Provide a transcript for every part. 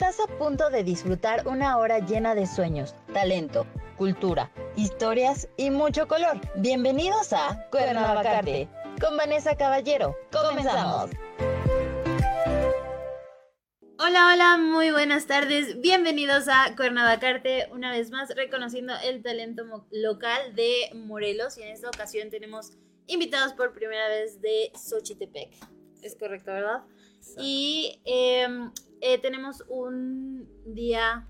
Estás a punto de disfrutar una hora llena de sueños, talento, cultura, historias y mucho color. Bienvenidos a Cuernavacarte con Vanessa Caballero. Comenzamos. Hola, hola, muy buenas tardes. Bienvenidos a Cuernavacarte, una vez más reconociendo el talento local de Morelos. Y en esta ocasión tenemos invitados por primera vez de Xochitepec. Es correcto, ¿verdad? Y em, eh, tenemos un día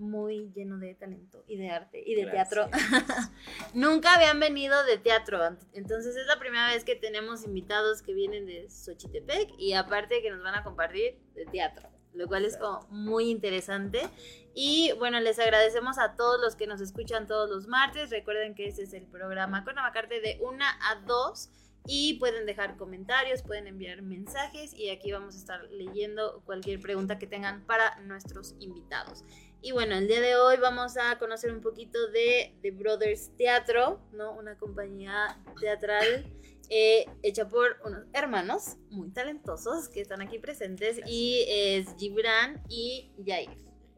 muy lleno de talento y de arte y de teatro. Nunca habían venido de teatro, entonces es la primera vez que tenemos invitados que vienen de Xochitepec y aparte que nos van a compartir de teatro, lo cual es como muy interesante. Y bueno, les agradecemos a todos los que nos escuchan todos los martes. Recuerden que este es el programa con Amacarte de 1 a 2 y pueden dejar comentarios, pueden enviar mensajes y aquí vamos a estar leyendo cualquier pregunta que tengan para nuestros invitados. Y bueno, el día de hoy vamos a conocer un poquito de The Brothers Teatro, ¿no? Una compañía teatral eh, hecha por unos hermanos muy talentosos que están aquí presentes y es Gibran y Jair,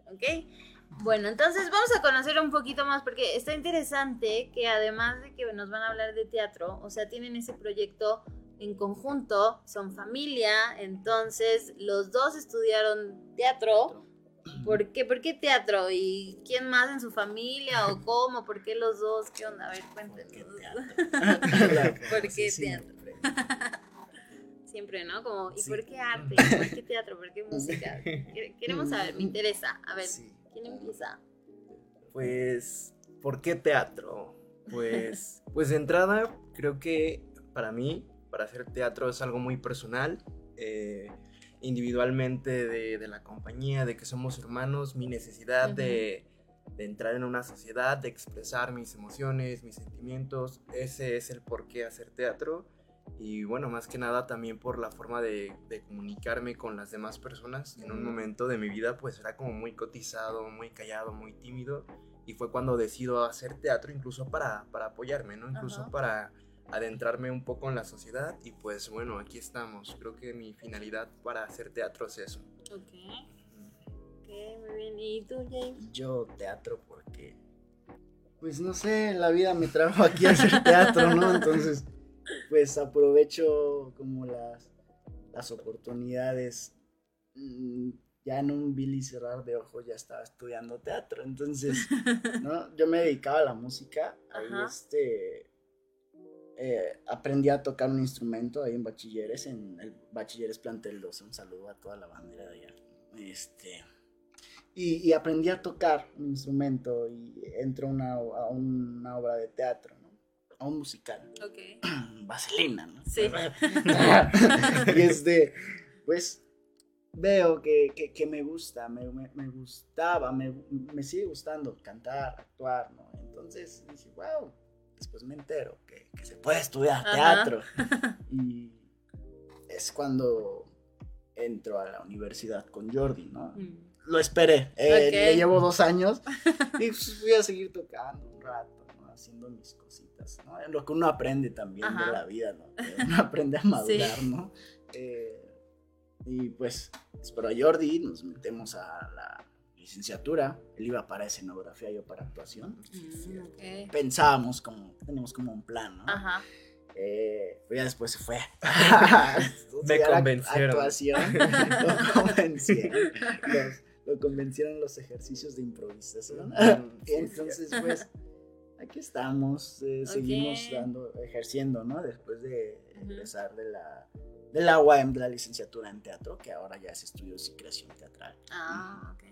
¿ok? Bueno, entonces vamos a conocer un poquito más porque está interesante que además de que nos van a hablar de teatro, o sea, tienen ese proyecto en conjunto, son familia, entonces los dos estudiaron teatro. ¿Por qué, ¿Por qué teatro? ¿Y quién más en su familia? ¿O cómo? ¿Por qué los dos? ¿Qué onda? A ver, cuéntenos. ¿Por qué teatro? Siempre, ¿no? Como, ¿y por qué arte? ¿Por qué teatro? ¿Por qué música? Queremos saber, me interesa. A ver. ¿Quién empieza? Pues, ¿por qué teatro? Pues, pues de entrada, creo que para mí, para hacer teatro es algo muy personal, eh, individualmente de, la compañía, de que somos hermanos, mi necesidad de, de, entrar en una sociedad, de expresar mis emociones, mis sentimientos, ese es el por qué hacer teatro y bueno, más que nada también por la forma de, comunicarme con las demás personas. En un momento de mi vida pues era como muy cotizado, muy callado, muy tímido y fue cuando decido hacer teatro incluso para, para apoyarme, ¿no? Incluso para adentrarme un poco en la sociedad y pues bueno, aquí estamos. Creo que mi finalidad para hacer teatro es eso. Ok. Ok, muy bien. ¿Y tú, James? Yo teatro porque, pues no sé, la vida me trajo aquí a hacer teatro, ¿no? Entonces pues aprovecho como las, las oportunidades. Mm, ya en un Billy cerrar de ojos ya estaba estudiando teatro, entonces, ¿no? Yo me dedicaba a la música, ahí este, eh, aprendí a tocar un instrumento ahí en Bachilleres, en el Bachilleres Plantel 12, un saludo a toda la bandera de allá, este, y, aprendí a tocar un instrumento y entro a una obra de teatro, un musical. Ok. Vaselina, ¿no? Sí. y este, pues veo que, me gusta, me, gustaba, me, sigue gustando cantar, actuar, ¿no? Entonces dije, wow, después me entero que, se puede estudiar teatro. Y es cuando entro a la universidad con Jordi, ¿no? Mm. Lo esperé, eh, le llevo dos años y pues voy a seguir tocando un rato, ¿no? Haciendo mis cositas lo que uno aprende también de la vida, ¿no? Uno aprende a madurar, ¿no? Eh, y pues, espero a Jordi, nos metemos a la licenciatura, él iba para escenografía, yo para actuación. Mm, Pensábamos como, teníamos como un plan, ¿no? Ajá. Eh, pero ya después se fue. Me convencieron. Actuación, lo convencieron. Los, lo convencieron los ejercicios de improvisación. y entonces, pues aquí estamos, eh, seguimos dando, ejerciendo, ¿no? Después de empezar de la, de la UAM, de la licenciatura en teatro, que ahora ya es estudios y creación teatral. Ah, ok.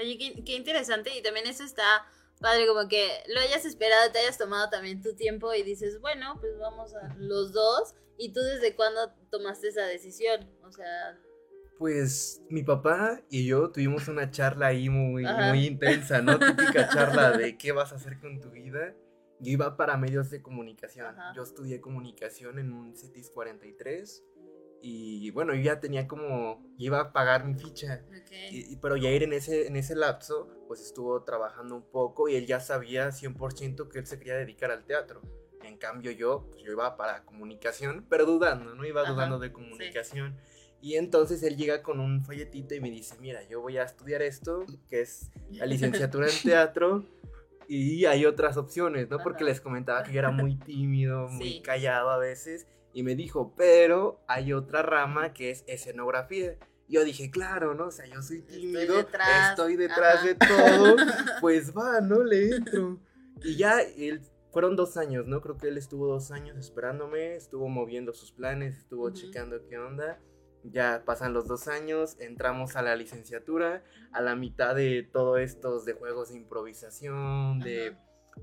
Oye, qué, interesante y también eso está padre, como que lo hayas esperado, te hayas tomado también tu tiempo y dices, bueno, pues vamos a los dos. ¿Y tú desde cuándo tomaste esa decisión? O sea, pues mi papá y yo tuvimos una charla ahí muy, muy intensa, ¿no? Típica charla de qué vas a hacer con tu vida. Yo iba para medios de comunicación. Yo estudié comunicación en un CETIS 43 y bueno, yo ya tenía como, iba a pagar mi ficha. Y, pero ya ir en ese, en ese lapso, pues estuvo trabajando un poco y él ya sabía 100% que él se quería dedicar al teatro. En cambio yo, pues yo iba para comunicación, pero dudando, ¿no? Iba dudando de comunicación. Y entonces él llega con un folletito y me dice, mira, yo voy a estudiar esto, que es la licenciatura en teatro, y hay otras opciones, ¿no? Porque les comentaba que yo era muy tímido, muy Sí. callado a veces, y me dijo, pero hay otra rama que es escenografía. Yo dije, claro, ¿no? O sea, yo soy Estoy tímido, detrás, estoy detrás de todo, pues va, ¿no? Le entro. Y ya, él, fueron dos años, ¿no? Creo que él estuvo dos años esperándome, estuvo moviendo sus planes, estuvo Ujú. checando qué onda. Ya pasan los dos años, entramos a la licenciatura, a la mitad de todo estos de juegos de improvisación, de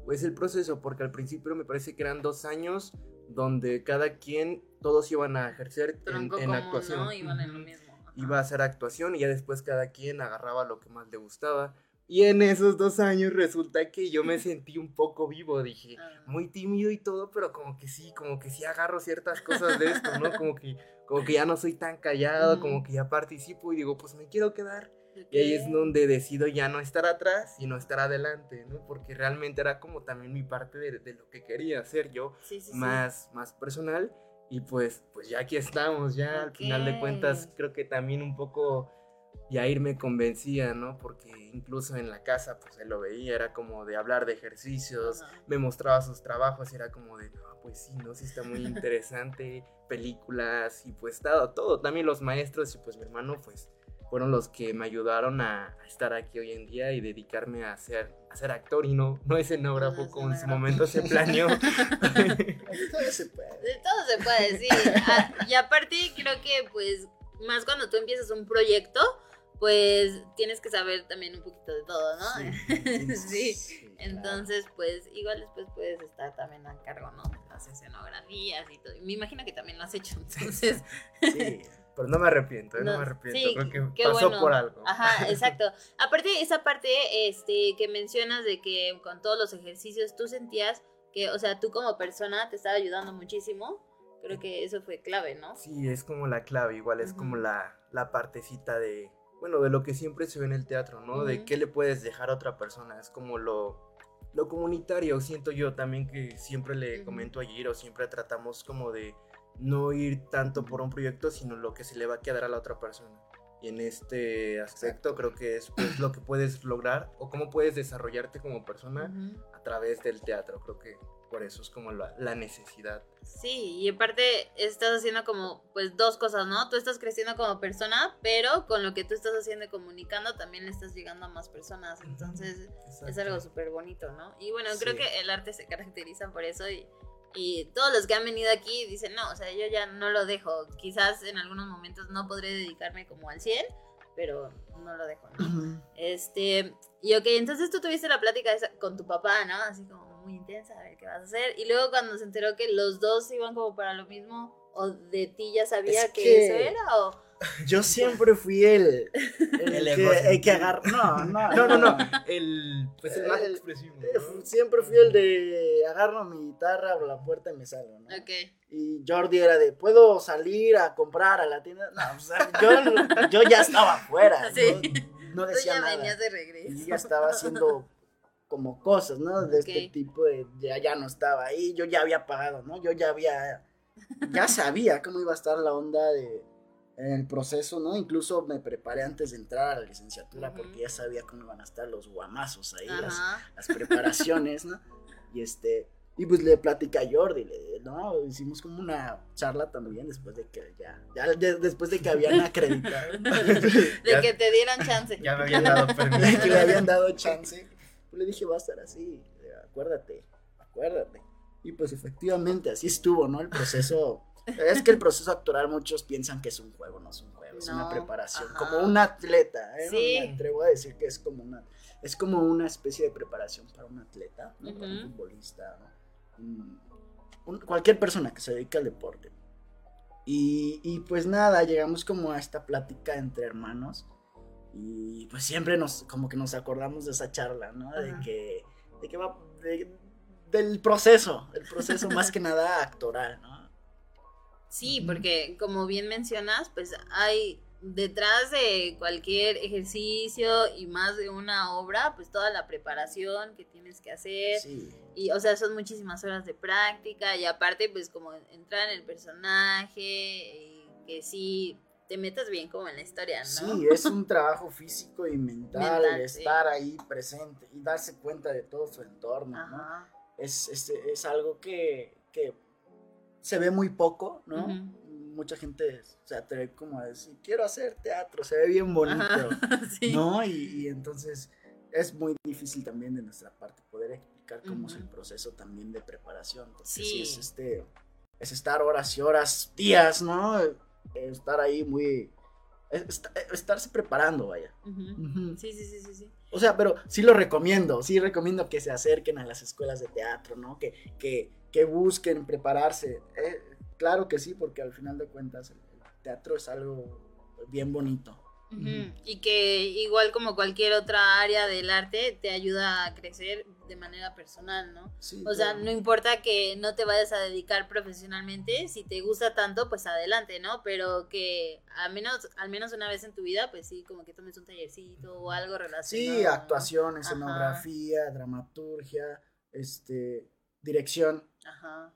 pues el proceso, porque al principio me parece que eran dos años donde cada quien, todos iban a ejercer en, Tronco en común, actuación. ¿no? Iban en lo mismo. Ajá. Iba a hacer actuación y ya después cada quien agarraba lo que más le gustaba. Y en esos dos años resulta que yo me sentí un poco vivo, dije, Ah. muy tímido y todo, pero como que sí, como que sí agarro ciertas cosas de esto, ¿no? Como que, como que ya no soy tan callado, como que ya participo y digo, pues me quiero quedar. Y ahí es donde decido ya no estar atrás, sino estar adelante, ¿no? Porque realmente era como también mi parte de, de lo que quería hacer yo, Sí, sí, sí. más, más personal. Y pues, pues ya aquí estamos, ya al final de cuentas creo que también un poco Yair me convencía, ¿no? Porque incluso en la casa, pues él lo veía, era como de hablar de ejercicios, Ajá. me mostraba sus trabajos y era como de, "Ah, pues sí, ¿no? Sí está muy interesante, películas y pues todo, todo. También los maestros y pues mi hermano, pues fueron los que me ayudaron a, a estar aquí hoy en día y dedicarme a ser, a ser actor y no, no escenógrafo No como en su momento se planeó. Todavía se puede. De todo se puede decir. Ah, y aparte, creo que, pues, más cuando tú empiezas un proyecto, pues tienes que saber también un poquito de todo, ¿no? Sí. Entonces, pues, igual después puedes estar también a cargo, ¿no? Las escenografías y todo. Me imagino que también lo has hecho, entonces. Sí. Pero no me arrepiento, ¿eh? no, No, me arrepiento. sí, creo que pasó bueno. por algo. Ajá, exacto. Aparte, esa parte este, que mencionas de que con todos los ejercicios tú sentías que, o sea, tú como persona te estaba ayudando muchísimo. Creo que eso fue clave, ¿no? Sí, es como la clave, igual es como la, la partecita de, bueno, de lo que siempre se ve en el teatro, ¿no? De Ujú. qué le puedes dejar a otra persona, es como lo, lo comunitario, siento yo también que siempre le Ujú. comento a Giro, siempre tratamos como de no ir tanto por un proyecto, sino lo que se le va a quedar a la otra persona. Y en este aspecto creo que es pues, lo que puedes lograr o cómo puedes desarrollarte como persona Ujú. a través del teatro, creo que por eso es como la, la necesidad. Sí, y aparte estás haciendo como, pues, dos cosas, ¿no? Tú estás creciendo como persona, pero con lo que tú estás haciendo y comunicando también le estás llegando a más personas. Entonces, es algo súper bonito, ¿no? Y bueno, creo que el arte se caracteriza por eso y, y todos los que han venido aquí dicen, no, o sea, yo ya no lo dejo. Quizás en algunos momentos no podré dedicarme como al 100, pero no lo dejo, ¿no? Este, y ok, entonces tú tuviste la plática esa con tu papá, ¿no? Así como muy intensa, a ver qué vas a hacer. Y luego cuando se enteró que los dos iban como para lo mismo, o de ti ya sabía Es que, que- eso era, o... Yo siempre fui el, el, El que, el que agarra. No, no, No, no, no. El, pues el más El- expresivo. Eh, Siempre fui el de agarro mi guitarra, abro la puerta y me salgo, ¿no? Ok. Y Jordi era de, ¿puedo salir a comprar a la tienda? No, o sea, yo, yo ya estaba afuera, Sí. no, no Tú decía ya nada. venías de Y regreso. yo ya estaba haciendo como cosas, ¿no? De este tipo de, ya, ya no estaba ahí, yo ya había pagado, ¿no? Yo ya había, ya sabía cómo iba a estar la onda de, en el proceso, ¿no? Incluso me preparé antes de entrar a la licenciatura porque ya sabía cómo iban a estar los guamazos ahí, las, las preparaciones, ¿no? Y este, y pues le platicé a Jordi, le, ¿no? Hicimos como una charla también después de que ya, ya de- después de que habían acreditado, De Ya- que te dieran chance. Ya me habían dado de permiso. que le habían dado chance, pues le dije, va a estar así, acuérdate, acuérdate. Y pues efectivamente así estuvo, ¿no? El proceso, es que el proceso actoral muchos piensan que es un juego, no es un juego, es una preparación, ajá. como un atleta, ¿eh? Sí. Me atrevo a decir que es como una, es como una especie de preparación para un atleta, ¿no? Para un futbolista, ¿no? Un- un- cualquier persona que se dedique al deporte. Y, y pues nada, llegamos como a esta plática entre hermanos. Y pues siempre nos, como que nos acordamos de esa charla, ¿no? De que, de que va, de- del proceso, el proceso más que nada actoral, ¿no? Sí, porque como bien mencionas, pues hay detrás de cualquier ejercicio y más de una obra, pues toda la preparación que tienes que hacer. Sí. Y, o sea, son muchísimas horas de práctica y aparte, pues como entrar en el personaje, y que sí, te metas bien como en la historia, ¿no? Sí, es un trabajo físico y mental, Mental, estar ahí presente y darse cuenta de todo su entorno, ¿no? Ajá. Es, es, es algo que, que se ve muy poco, ¿no? Ujú. Mucha gente se atreve como a decir, quiero hacer teatro, se ve bien bonito, Ajá, sí. ¿no? Y, y entonces es muy difícil también de nuestra parte poder explicar cómo es el proceso también de preparación, porque Sí. sí, es este, es estar horas y horas, días, ¿no? Estar ahí muy, es- est- estarse preparando, vaya. Sí, sí, sí, sí, sí. O sea, pero sí lo recomiendo, sí recomiendo que se acerquen a las escuelas de teatro, ¿no? Que, que, que busquen prepararse. Eh, claro que sí, porque al final de cuentas el teatro es algo bien bonito. Y que igual como cualquier otra área del arte te ayuda a crecer de manera personal, ¿no? Sí, O sea, claro. no importa que no te vayas a dedicar profesionalmente, si te gusta tanto, pues adelante, ¿no? Pero que al menos, al menos una vez en tu vida, pues sí, como que tomes un tallercito o algo relacionado. Sí, actuación, Ajá. escenografía, dramaturgia, este, dirección. Ajá.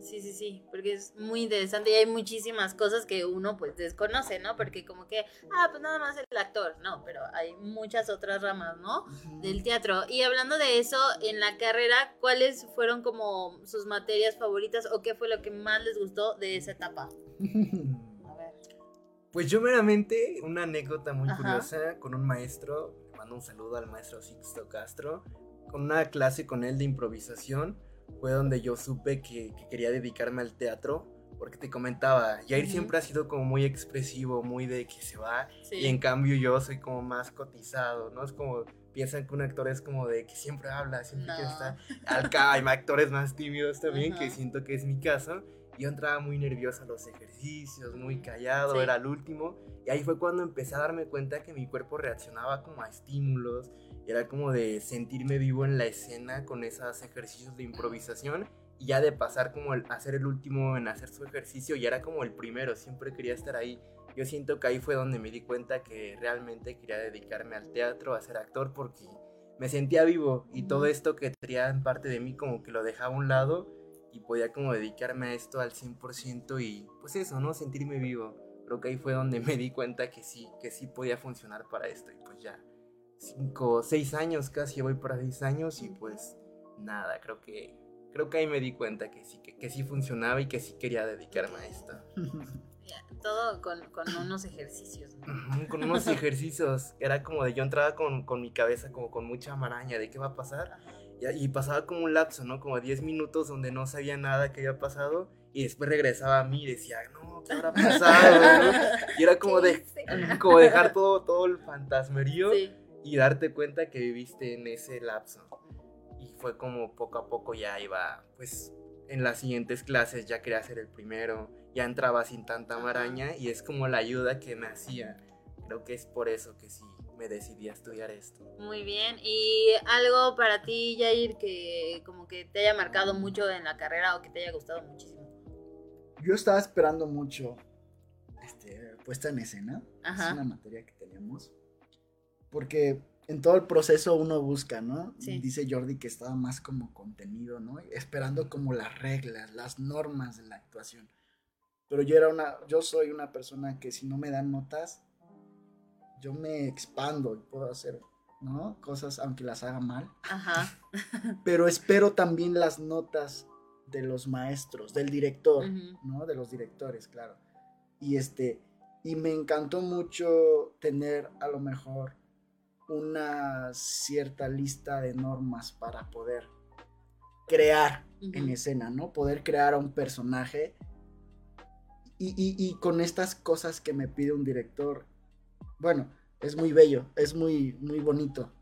Sí, sí, sí, porque es muy interesante y hay muchísimas cosas que uno pues desconoce, ¿no? Porque como que, ah, pues nada más el actor, no, pero hay muchas otras ramas, ¿no? Del teatro. Y hablando de eso, en la carrera, ¿cuáles fueron como sus materias favoritas o qué fue lo que más les gustó de esa etapa? A ver. Pues yo meramente, una anécdota muy Ajá. curiosa con un maestro, le mando un saludo al maestro Sixto Castro, con una clase con él de improvisación, fue donde yo supe que, que quería dedicarme al teatro, porque te comentaba, Jair Ujú. siempre ha sido como muy expresivo, muy de que se va, Sí. y en cambio yo soy como más cotizado, ¿no? Es como, piensan que un actor es como de que siempre habla, siempre No. al ca- hay actores más tímidos también, que Ajá. siento que es mi caso. Yo entraba muy nervioso a los ejercicios, muy callado, Sí. era el último. Y ahí fue cuando empecé a darme cuenta que mi cuerpo reaccionaba como a estímulos. Era como de sentirme vivo en la escena con esos ejercicios de improvisación. Y ya de pasar como el, a ser el último en hacer su ejercicio, ya era como el primero, siempre quería estar ahí. Yo siento que ahí fue donde me di cuenta que realmente quería dedicarme al teatro, a ser actor, porque me sentía vivo y todo esto que tenía en parte de mí como que lo dejaba a un lado y podía como dedicarme a esto al 100% y pues eso, ¿no? Sentirme vivo. Creo que ahí fue donde me di cuenta que sí, que sí podía funcionar para esto y pues ya cinco, seis años casi, voy para seis años y pues nada, creo que creo que ahí me di cuenta que sí, que, que sí funcionaba y que sí quería dedicarme a esto. Todo con, con unos ejercicios. ¿no? Con unos ejercicios, era como de yo entraba con, con mi cabeza como con mucha maraña de qué va a pasar y, y pasaba como un lapso, ¿no? Como 10 minutos donde no sabía nada que había pasado y después regresaba a mí y decía, no, ¿qué habrá pasado? no?". Y era como, de, como dejar todo, todo el fantasmerío Sí. Y darte cuenta que viviste en ese lapso. Y fue como poco a poco ya iba, pues en las siguientes clases ya quería ser el primero, ya entraba sin tanta maraña y es como la ayuda que me hacía. Creo que es por eso que sí me decidí a estudiar esto. Muy bien. ¿Y algo para ti, Jair, que como que te haya marcado mucho en la carrera o que te haya gustado muchísimo? Yo estaba esperando mucho este, puesta en escena. Ajá. Es una materia que teníamos. Porque en todo el proceso uno busca, ¿no? Sí. Dice Jordi que estaba más como contenido, ¿no? Esperando como las reglas, las normas de la actuación. Pero yo era una, yo soy una persona que si no me dan notas, yo me expando y puedo hacer, ¿no? Cosas aunque las haga mal. Ajá. Pero espero también las notas de los maestros, del director. ¿no? De los directores, claro. Y este, y me encantó mucho tener a lo mejor una cierta lista de normas para poder crear en escena, ¿no? Poder crear a un personaje. Y, y- y con estas cosas que me pide un director, bueno, es muy bello, es muy, muy bonito.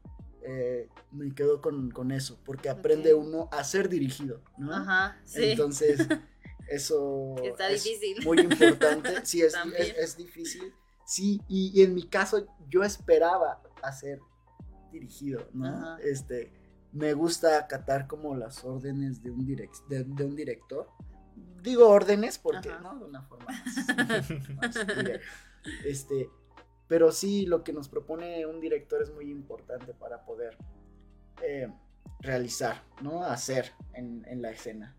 Eh, me quedo con, con eso, porque aprende uno a ser dirigido, ¿no? Ajá. Sí. Entonces, eso Está es difícil. muy importante. Sí, es, es, es difícil. Sí, y, y en mi caso yo esperaba hacer dirigido, ¿no? Ajá. Este, me gusta acatar como las órdenes de un, direc- de, de un director. Digo órdenes porque, Ajá. ¿no? De una forma más, más. Este, pero sí, lo que nos propone un director es muy importante para poder eh, realizar, ¿no? Hacer en, en la escena.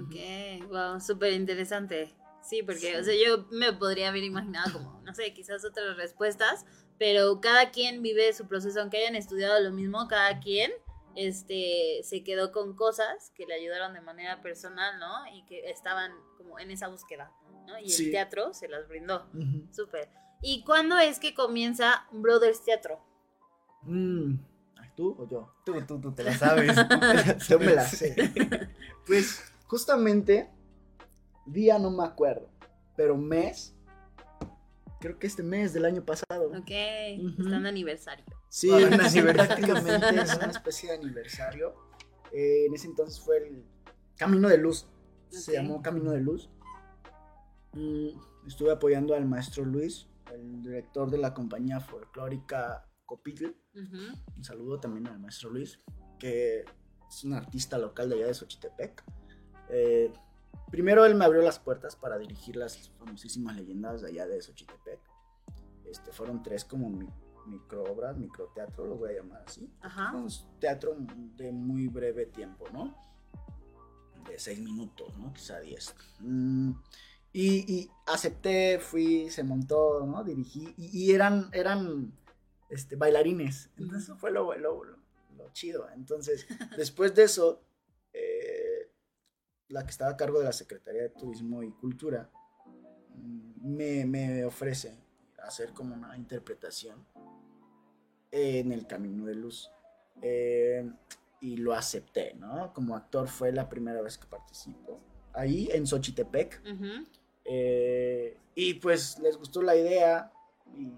Ok, wow, súper interesante. Sí, porque, o sea, yo me podría haber imaginado como, no sé, quizás otras respuestas, pero cada quien vive su proceso, aunque hayan estudiado lo mismo, cada quien este, se quedó con cosas que le ayudaron de manera personal, ¿no? Y que estaban como en esa búsqueda, ¿no? Y Sí. el teatro se las brindó. Ujú. Súper. ¿Y cuándo es que comienza Brothers Teatro? Mm, ¿Tú o yo? Tú, tú, tú te la sabes. Yo me la sé. Pues justamente, día no me acuerdo, pero mes, creo que este mes del año pasado. Ok, Ujú. está en aniversario. Sí, aniversario. prácticamente es una especie de aniversario. Eh, en ese entonces fue el Camino de Luz. Se Ok. llamó Camino de Luz. Mm, estuve apoyando al maestro Luis, el director de la compañía folclórica Copitl. Ujú. Un saludo también al maestro Luis, que es un artista local de allá de Xochitepec. Eh, primero él me abrió las puertas para dirigir las famosísimas leyendas de allá de Xochitepec. Este, fueron tres como mi, microobras, microteatro, lo voy a llamar así. Ajá. Un teatro de muy breve tiempo, ¿no? De seis minutos, ¿no? Quizá diez. Mm, y, y acepté, fui, se montó, ¿no? Dirigí. Y, y eran, eran este, bailarines. Entonces fue lo, lo, lo- lo chido. Entonces, después de eso, la que estaba a cargo de la Secretaría de Turismo y Cultura mm, me, me ofrece hacer como una interpretación en el Camino de Luz. Eh, y lo acepté, ¿no? Como actor fue la primera vez que participo. Ahí en Xochitepec. Ujú. Eh, y pues les gustó la idea y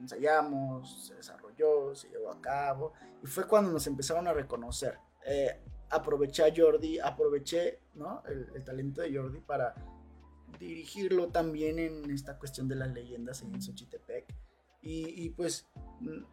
ensayamos, se desarrolló, se llevó a cabo y fue cuando nos empezaron a reconocer. Eh, aproveché a Jordi, aproveché ¿no? el, el talento de Jordi para dirigirlo también en esta cuestión de las leyendas en Xochitepec y, y pues mm,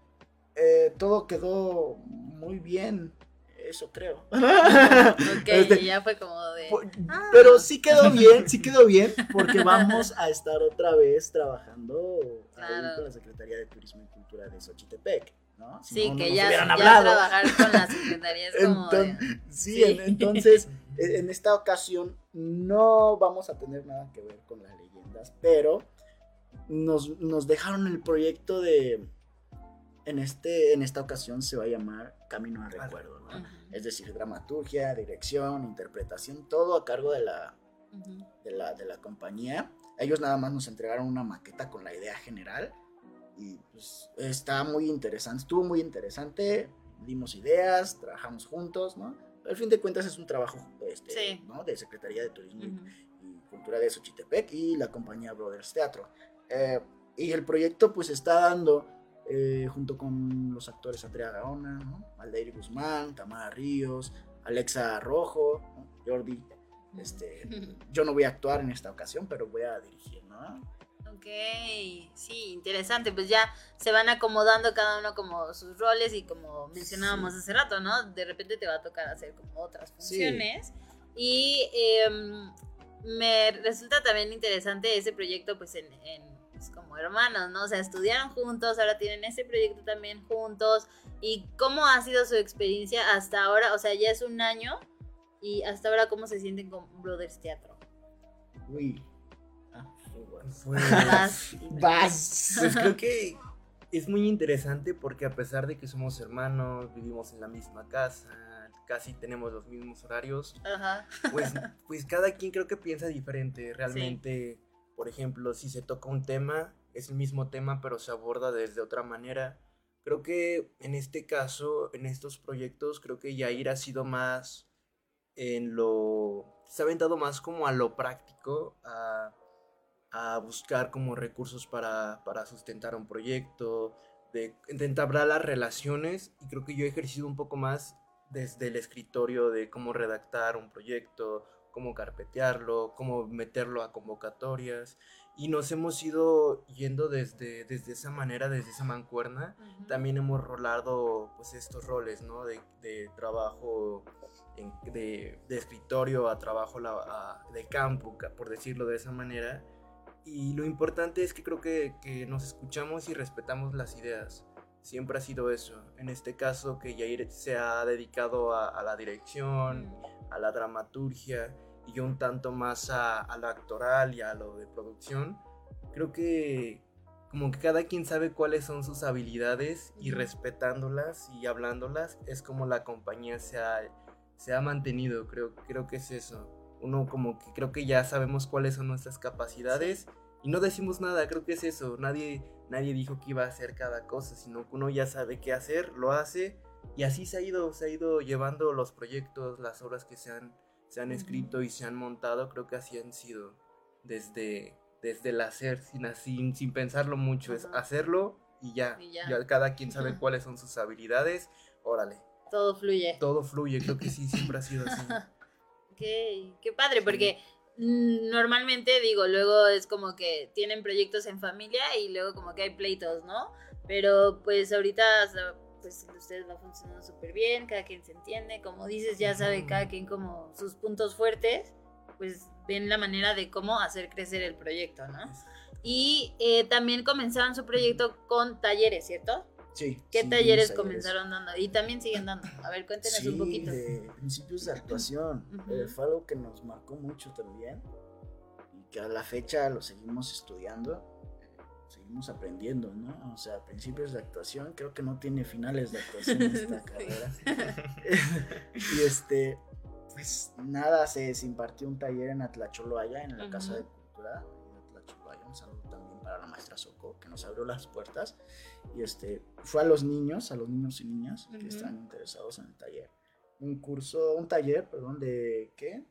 eh, todo quedó muy bien, eso creo. Ok, Este, ya fue como de. Ah. Pero sí quedó bien, sí quedó bien, porque vamos a estar otra vez trabajando ahí con la Secretaría de Turismo y Cultura de Xochitepec, ¿no? Si Sí, no, que ya, hubieran ya hablado. trabajar con la secretaría es como de- Enton- sí, Sí. en- entonces, en en esta ocasión no vamos a tener nada que ver con las leyendas, pero nos, nos dejaron el proyecto de, en, este, en esta ocasión se va a llamar Camino al Recuerdo, ¿no? Es decir, dramaturgia, dirección, interpretación, todo a cargo de la, de la, de la compañía. Ellos nada más nos entregaron una maqueta con la idea general y pues está muy interesante, estuvo muy interesante, dimos ideas, trabajamos juntos, ¿no? Al fin de cuentas es un trabajo este, Sí. ¿no? de Secretaría de Turismo y- Cultura de Xochitepec y la compañía Brothers Teatro. Eh, y el proyecto pues está dando, eh, junto con los actores Andrea Gaona, ¿no? Aldair Guzmán, Tamara Ríos, Alexa Rojo, ¿no? Jordi. Este, yo no voy a actuar en esta ocasión, pero voy a dirigir, ¿no? Ok, sí, interesante. Pues ya se van acomodando cada uno como sus roles y como mencionábamos hace rato, ¿no? De repente te va a tocar hacer como otras Sí. funciones. Y em, me resulta también interesante ese proyecto, pues en, en, pues, como hermanos, ¿no? O sea, estudiaron juntos, ahora tienen ese proyecto también juntos. ¿Y cómo ha sido su experiencia hasta ahora? O sea, ya es un año. Y hasta ahora, ¿cómo se sienten con Brothers Teatro? Uy. Pues, Vas. Vas. pues creo que es muy interesante porque a pesar de que somos hermanos, vivimos en la misma casa, casi tenemos los mismos horarios, Ajá. pues, pues cada quien creo que piensa diferente. Realmente, por ejemplo, si se toca un tema, es el mismo tema, pero se aborda desde otra manera. Creo que en este caso, en estos proyectos, creo que Yair ha sido más en lo... Se ha aventado más como a lo práctico, a, a buscar como recursos para, para sustentar un proyecto, de, de entablar las relaciones, y creo que yo he ejercido un poco más desde el escritorio de cómo redactar un proyecto, cómo carpetearlo, cómo meterlo a convocatorias. Y nos hemos ido yendo desde, desde esa manera, desde esa mancuerna. También hemos rolado pues estos roles, ¿no? De, de trabajo en- de, de escritorio a trabajo la- a- de campo, ca- por decirlo de esa manera. Y lo importante es que creo que, que nos escuchamos y respetamos las ideas. Siempre ha sido eso. En este caso que Yair se ha dedicado a, a la dirección, Mm. a la dramaturgia y yo un tanto más a, a lo actoral y a lo de producción, creo que como que cada quien sabe cuáles son sus habilidades y respetándolas y hablándolas es como la compañía se ha, se ha mantenido, creo, creo que es eso. Uno como que creo que ya sabemos cuáles son nuestras capacidades y no decimos nada, creo que es eso. Nadie, nadie dijo que iba a hacer cada cosa, sino que uno ya sabe qué hacer, lo hace y así se ha ido, se ha ido llevando los proyectos, las obras que se han, se han escrito y se han montado, creo que así han sido desde, desde el hacer, sin, sin, sin pensarlo mucho, es hacerlo y ya, Y ya. ya cada quien sabe cuáles son sus habilidades, órale, Todo fluye. todo fluye, creo que sí, siempre ha sido así. Ok, qué padre, porque mm, normalmente digo, luego es como que tienen proyectos en familia y luego como que hay pleitos, ¿no? Pero pues ahorita pues ustedes va funcionando súper bien, cada quien se entiende, como dices, ya sabe cada quien como sus puntos fuertes, pues ven la manera de cómo hacer crecer el proyecto, ¿no? Y eh, también comenzaron su proyecto con talleres, ¿cierto? Sí. ¿Qué sí, talleres comenzaron dando? Y también siguen dando. A ver, cuéntenos Sí, un poquito. de principios de actuación. Ujú. Eh, fue algo que nos marcó mucho también. Y que a la fecha lo seguimos estudiando. Seguimos aprendiendo, ¿no? O sea, principios de actuación. Creo que no tiene finales de actuación esta carrera. y este, pues nada, se, se impartió un taller en Atlacholoaya, en la Casa de. Cultura de Atlacholoaya. Un saludo también para la maestra Soco, que nos abrió las puertas. Y este, fue a los niños, a los niños y niñas que están interesados en el taller. Un curso, un taller, perdón, de ¿qué?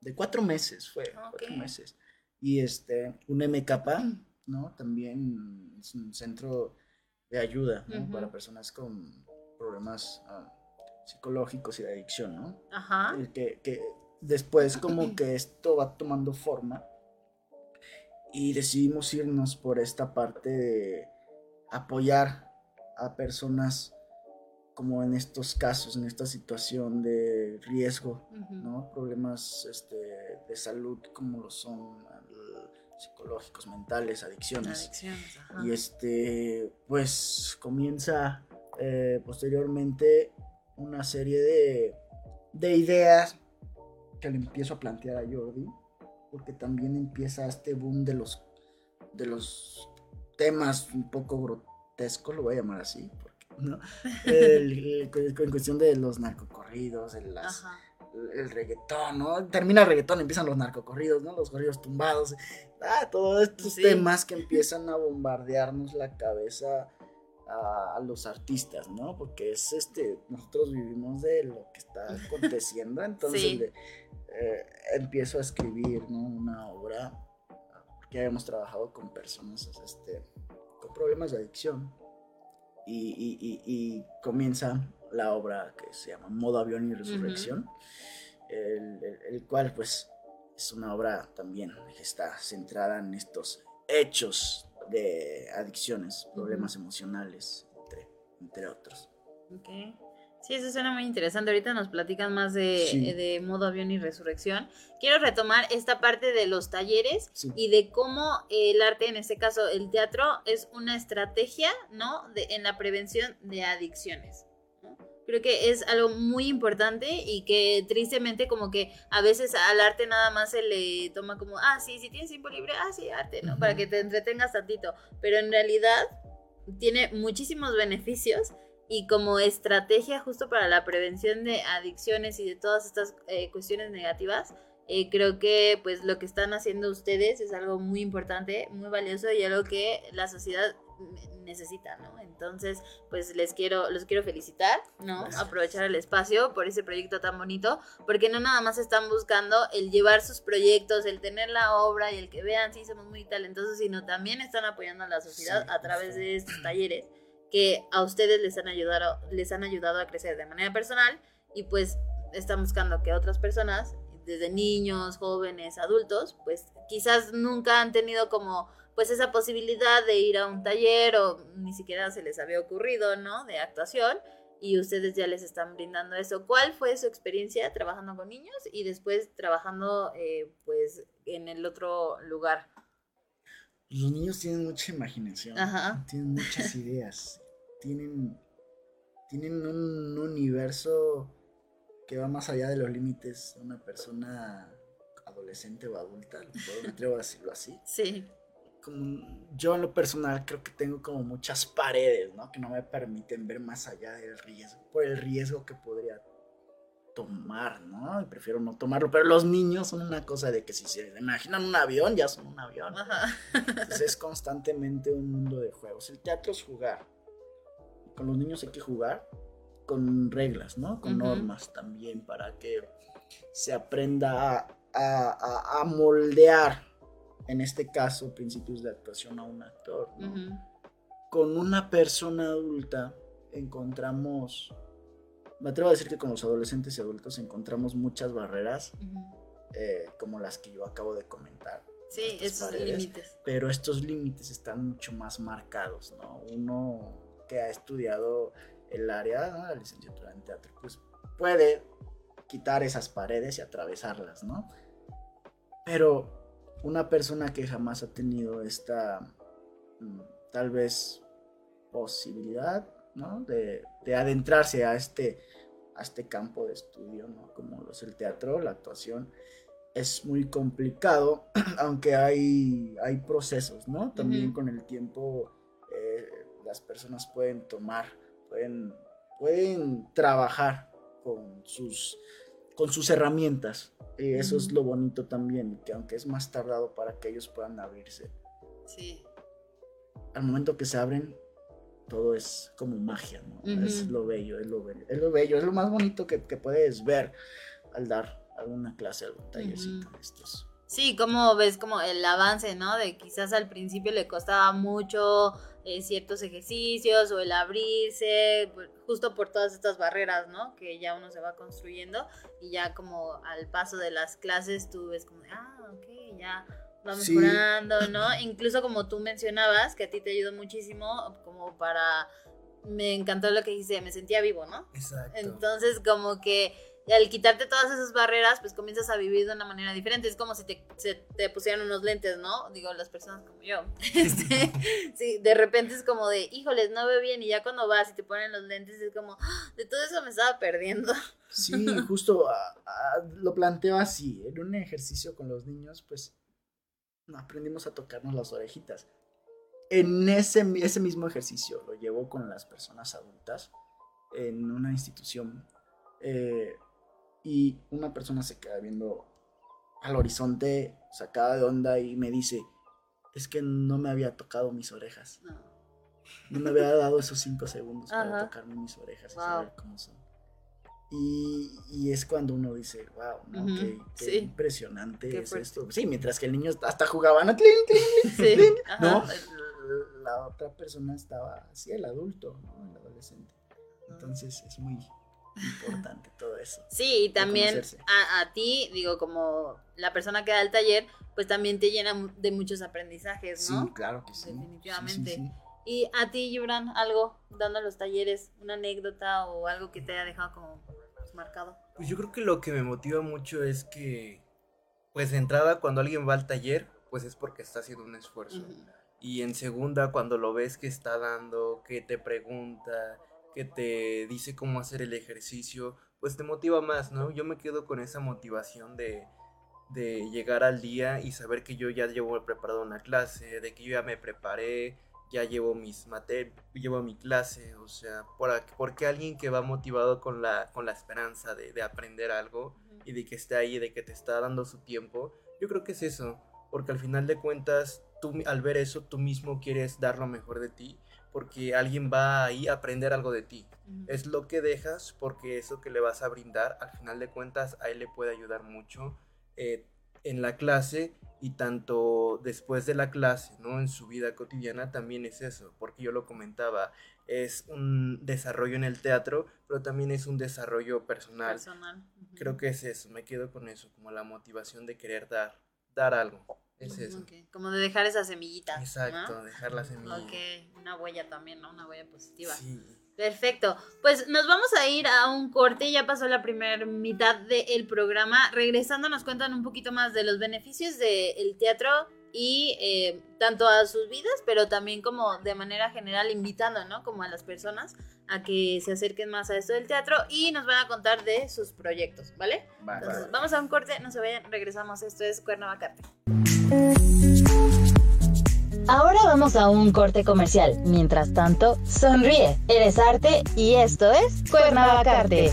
De cuatro meses, fue, Ok. cuatro meses. Y este, un MKP, ¿no? También es un centro de ayuda. Para personas con problemas ah, psicológicos y de adicción, ¿no? Ajá. Que, que después como que esto va tomando forma y decidimos irnos por esta parte de apoyar a personas como en estos casos, en esta situación de riesgo. ¿no? Problemas este, de salud como lo son psicológicos, mentales, adicciones. Adicciones, ajá. Y este, pues comienza eh, posteriormente una serie de, de ideas que le empiezo a plantear a Jordi, porque también empieza este boom de los, de los temas un poco grotescos, lo voy a llamar así, porque, ¿no? El- el- en cuestión de los narcocorridos, de las, el reggaetón, ¿no? Termina el reggaetón, empiezan los narcocorridos, ¿no? Los corridos tumbados. Ah, todos estos Sí. temas que empiezan a bombardearnos la cabeza a, a los artistas, ¿no? Porque es este, nosotros vivimos de lo que está aconteciendo, entonces Sí. de- eh, empiezo a escribir, ¿no? Una obra, porque habíamos trabajado con personas, este, con problemas de adicción. Y, y- y- y comienza la obra que se llama Modo Avión y Resurrección, el, el- el cual pues es una obra también que está centrada en estos hechos de adicciones, problemas emocionales, entre, entre otros. Ok. Sí, eso suena muy interesante. Ahorita nos platican más de, Sí. de modo avión y resurrección. Quiero retomar esta parte de los talleres Sí. y de cómo el arte, en este caso el teatro, es una estrategia, ¿no? De, en la prevención de adicciones. ¿no? Creo que es algo muy importante y que tristemente como que a veces al arte nada más se le toma como, ah, sí, si tienes tiempo libre, ah, sí, arte, ¿no? Para Ujú. que te entretengas tantito. Pero en realidad tiene muchísimos beneficios y como estrategia justo para la prevención de adicciones y de todas estas eh, cuestiones negativas, eh, creo que pues lo que están haciendo ustedes es algo muy importante, muy valioso y algo que la sociedad ne- necesita, ¿no? Entonces, pues les quiero, los quiero felicitar, ¿no? Gracias. Aprovechar el espacio por ese proyecto tan bonito, porque no nada más están buscando el llevar sus proyectos, el tener la obra y el que vean, sí, somos muy talentosos, sino también están apoyando a la sociedad Sí, a través justo. de estos talleres que a ustedes les han ayudado, les han ayudado a crecer de manera personal y pues están buscando que otras personas, desde niños, jóvenes, adultos, pues quizás nunca han tenido como pues esa posibilidad de ir a un taller o ni siquiera se les había ocurrido, ¿no? De actuación y ustedes ya les están brindando eso. ¿Cuál fue su experiencia trabajando con niños y después trabajando eh, pues en el otro lugar? Los niños tienen mucha imaginación, Ajá. tienen muchas ideas, tienen, tienen un universo que va más allá de los límites de una persona adolescente o adulta, me atrevo a decirlo así. Sí. Como yo en lo personal creo que tengo como muchas paredes, ¿no? Que no me permiten ver más allá del riesgo, por el riesgo que podría tomar, ¿no? Y prefiero no tomarlo, pero los niños son una cosa de que si se imaginan un avión, ya son un avión. Ajá. Entonces es constantemente un mundo de juegos. El teatro es jugar. Con los niños hay que jugar con reglas, ¿no? Con normas también para que se aprenda a, a- a- a moldear, en este caso, principios de actuación a un actor, ¿no? Con una persona adulta encontramos, me atrevo a decir que con los adolescentes y adultos encontramos muchas barreras, eh, como las que yo acabo de comentar Sí, esos límites. pero estos límites están mucho más marcados, ¿no? Uno que ha estudiado el área, ¿no? la licenciatura en teatro, pues puede quitar esas paredes y atravesarlas, ¿no? Pero una persona que jamás ha tenido esta, mm, tal vez, posibilidad, ¿no? De, de adentrarse a este, a este campo de estudio, ¿no? Como lo es el teatro, la actuación, es muy complicado, aunque hay, hay procesos, ¿no? También Ujú. con el tiempo eh, las personas pueden tomar, pueden, pueden trabajar con sus, con sus herramientas. Y eso es Ujú. lo bonito también, que aunque es más tardado para que ellos puedan abrirse, Sí. al momento que se abren, todo es como magia, ¿no? Ujú. Es lo bello, es lo bello, es lo bello, es lo más bonito que, que puedes ver al dar alguna clase, algún tallercito Ujú. de estos. Sí, como ves como el avance, ¿no? De quizás al principio le costaba mucho eh, ciertos ejercicios o el abrirse, pues, justo por todas estas barreras, ¿no? Que ya uno se va construyendo y ya como al paso de las clases tú ves como, ah, ok, ya va Sí. mejorando, ¿no? Incluso como tú mencionabas, que a ti te ayudó muchísimo como para... Me encantó lo que hice, me sentía vivo, ¿no? Exacto. Entonces, como que al quitarte todas esas barreras, pues comienzas a vivir de una manera diferente. Es como si te, se te pusieran unos lentes, ¿no? Digo, las personas como yo. Este, sí, de repente es como de, híjoles, no veo bien. Y ya cuando vas y te ponen los lentes, es como, "Ah, de todo eso me estaba perdiendo. Sí, justo ah, lo planteo así, en un ejercicio con los niños, pues aprendimos a tocarnos las orejitas. En ese, ese mismo ejercicio lo llevo con las personas adultas en una institución eh, y una persona se queda viendo al horizonte sacada de onda y me dice, es que no me había tocado mis orejas, No. no me había dado esos cinco segundos para tocarme mis orejas y saber cómo son. Y, y es cuando uno dice, wow, ¿no? Ujú, qué, qué sí. impresionante Qué es fuerte. esto. Sí, mientras que el niño hasta jugaba, ¿no? Tlin, tlin, Sí. ¿no? La otra persona estaba así, el adulto, ¿no? El adolescente. Entonces es muy importante todo eso. Sí, y también a, a ti, digo, como la persona que da el taller, pues también te llena de muchos aprendizajes, ¿no? Sí, claro que sí. Definitivamente. Sí. Y a ti, Gibran, algo dando los talleres, una anécdota o algo que te haya dejado como pues, marcado. Pues yo creo que lo que me motiva mucho es que, pues de entrada, cuando alguien va al taller, pues es porque está haciendo un esfuerzo. Y en segunda, cuando lo ves que está dando, que te pregunta, que te dice cómo hacer el ejercicio, pues te motiva más, ¿no? Yo me quedo con esa motivación de, de llegar al día y saber que yo ya llevo preparado una clase, de que yo ya me preparé, ya llevo mis materias, llevo mi clase, o sea, por, a- porque alguien que va motivado con la, con la esperanza de, de aprender algo y de que esté ahí, de que te está dando su tiempo, yo creo que es eso, porque al final de cuentas, tú al ver eso, tú mismo quieres dar lo mejor de ti, porque alguien va ahí a aprender algo de ti. Es lo que dejas, porque eso que le vas a brindar, al final de cuentas, a él le puede ayudar mucho eh, en la clase y tanto después de la clase, ¿no? En su vida cotidiana también es eso, porque yo lo comentaba, es un desarrollo en el teatro, pero también es un desarrollo personal. Creo que es eso, me quedo con eso, como la motivación de querer dar, dar algo. Es eso. Como de dejar esas semillitas. ¿no? Exacto, dejar la semilla. Ok, una huella también, ¿no? Una huella positiva. Sí. Perfecto. Pues nos vamos a ir a un corte. Ya pasó la primera mitad del programa. Regresando nos cuentan un poquito más de los beneficios del teatro y eh, tanto a sus vidas, pero también como de manera general invitando, ¿no? Como a las personas a que se acerquen más a esto del teatro y nos van a contar de sus proyectos, ¿vale? Entonces, vamos a un corte, no se vayan, regresamos, esto es Cuernavacarte. Ahora vamos a un corte comercial. Mientras tanto, sonríe, eres arte y esto es Cuernavacarte.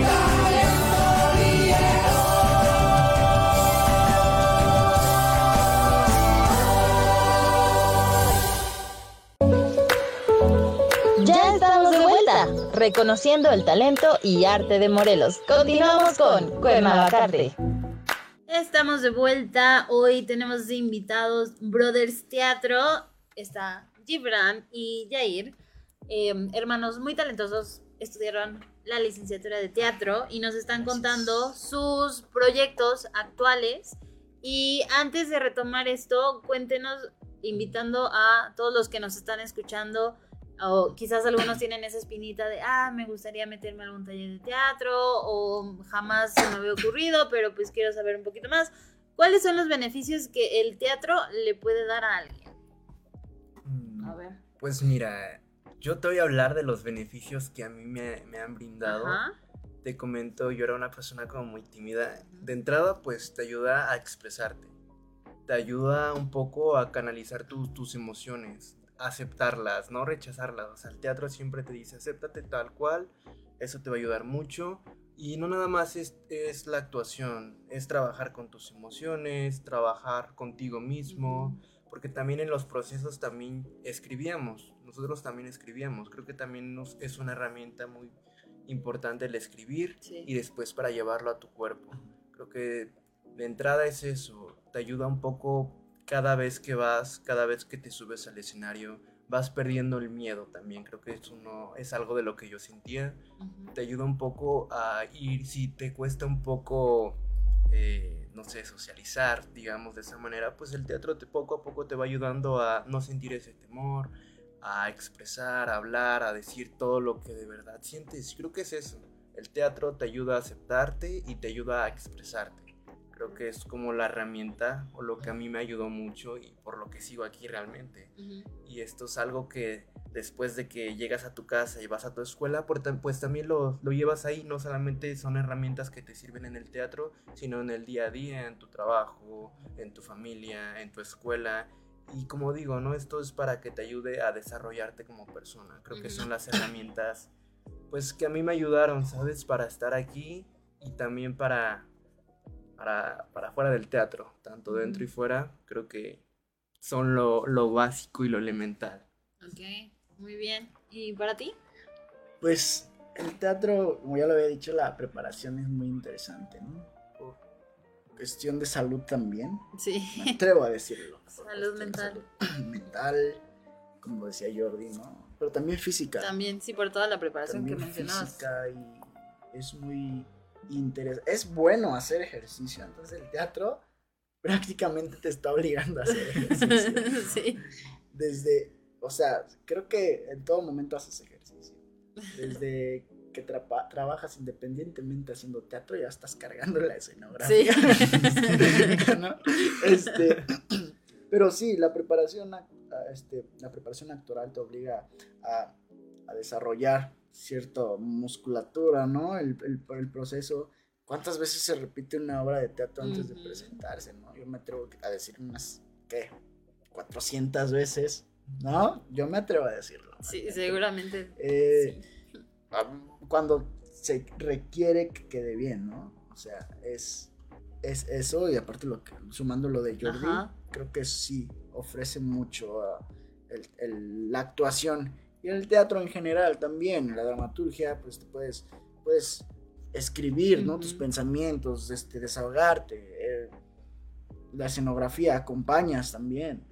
Reconociendo el talento y arte de Morelos. Continuamos con Cuernavacarte. Estamos de vuelta. Hoy tenemos invitados Brothers Teatro. Está Gibran y Jair, em, hermanos muy talentosos. Estudiaron la licenciatura de teatro y nos están contando sus proyectos actuales. Y antes de retomar esto, cuéntenos, invitando a todos los que nos están escuchando o quizás algunos tienen esa espinita de, ah, me gustaría meterme a algún taller de teatro o jamás se me había ocurrido, pero pues quiero saber un poquito más. ¿Cuáles son los beneficios que el teatro le puede dar a alguien? Mm, a ver. Pues mira, yo te voy a hablar de los beneficios que a mí me, han brindado. Te comento, yo era una persona como muy tímida. De entrada, pues te ayuda a expresarte. Te ayuda un poco a canalizar tus emociones aceptarlas, no rechazarlas. O sea, el teatro siempre te dice, acéptate tal cual, eso te va a ayudar mucho. Y no nada más es, es la actuación, es trabajar con tus emociones, trabajar contigo mismo, porque también en los procesos también escribíamos, nosotros también escribíamos. Creo que también nos, es una herramienta muy importante el escribir y después para llevarlo a tu cuerpo. Creo que de entrada es eso, te ayuda un poco cada vez que vas, cada vez que te subes al escenario, vas perdiendo el miedo también. Creo que eso no es algo de lo que yo sentía. Te ayuda un poco a ir, si te cuesta un poco, eh, no sé, socializar, digamos de esa manera, pues el teatro te, poco a poco te va ayudando a no sentir ese temor, a expresar, a hablar, a decir todo lo que de verdad sientes. Creo que es eso. El teatro te ayuda a aceptarte y te ayuda a expresarte. Creo que es como la herramienta o lo que a mí me ayudó mucho y por lo que sigo aquí realmente. Y esto es algo que después de que llegas a tu casa y vas a tu escuela, pues también lo, lo, llevas ahí. No solamente son herramientas que te sirven en el teatro, sino en el día a día, en tu trabajo, en tu familia, en tu escuela. Y como digo, ¿no? Esto es para que te ayude a desarrollarte como persona. Creo que son las herramientas, pues que a mí me ayudaron, ¿sabes? Para estar aquí y también para para, para fuera del teatro, tanto dentro y fuera, creo que son lo, lo básico y lo elemental. Ok, muy bien. ¿Y para ti? Pues el teatro, como ya lo había dicho, la preparación es muy interesante, ¿no? Por cuestión de salud también. Sí. Me atrevo a decirlo. Salud mental. salud mental, como decía Jordi, ¿no? Pero también física. También, sí, por toda la preparación que también mencionabas. física y es muy interesante. Es bueno hacer ejercicio, entonces el teatro prácticamente te está obligando a hacer ejercicio. sí. Desde, o sea, creo que en todo momento haces ejercicio. Desde que trabajas independientemente haciendo teatro, ya estás cargando la escenografía. ¿no? Este, pero sí, la preparación, ac- a- este, la preparación actoral te obliga a, a desarrollar cierta musculatura, ¿no? El, el- el proceso. ¿Cuántas veces se repite una obra de teatro antes de presentarse, no? Yo me atrevo a decir unas, ¿qué? 400 veces, ¿no? Yo me atrevo a decirlo. Sí, seguramente. Eh, sí. cuando se requiere que quede bien, ¿no? O sea, es, es eso y aparte lo que, sumando lo de Jordi, Ajá. creo que sí ofrece mucho a el- el- la actuación y el teatro en general también, la dramaturgia, pues te puedes, puedes escribir, ¿no? Tus pensamientos, este, desahogarte, eh, la escenografía, acompañas también.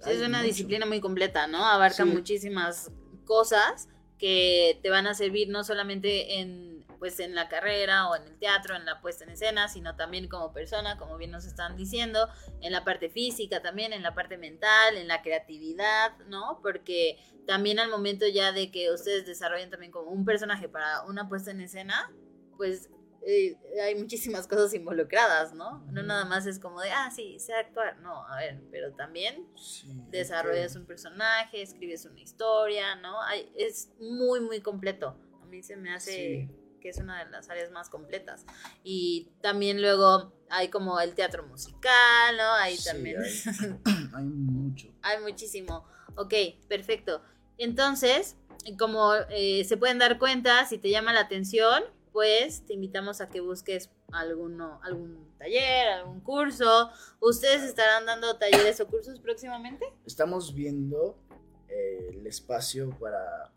Sí, es una mucho. disciplina muy completa, ¿no? Abarca Sí. muchísimas cosas que te van a servir no solamente en pues en la carrera o en el teatro, en la puesta en escena, sino también como persona, como bien nos están diciendo, en la parte física también, en la parte mental, en la creatividad, ¿no? Porque también al momento ya de que ustedes desarrollen también como un personaje para una puesta en escena, pues eh, hay muchísimas cosas involucradas, ¿no? No nada más es como de, ah, sí, sé actuar, no, a ver, pero también Sí, desarrollas que- un personaje, escribes una historia, ¿no? Hay, es muy, muy completo. A mí se me hace Sí. Que es una de las áreas más completas. Y también luego hay como el teatro musical, ¿no? Ahí Sí, también hay, hay mucho. hay muchísimo. Ok, perfecto. Entonces, como eh, se pueden dar cuenta, si te llama la atención, pues te invitamos a que busques alguno, algún taller, algún curso. ¿Ustedes estarán dando talleres o cursos próximamente? Estamos viendo eh, el espacio para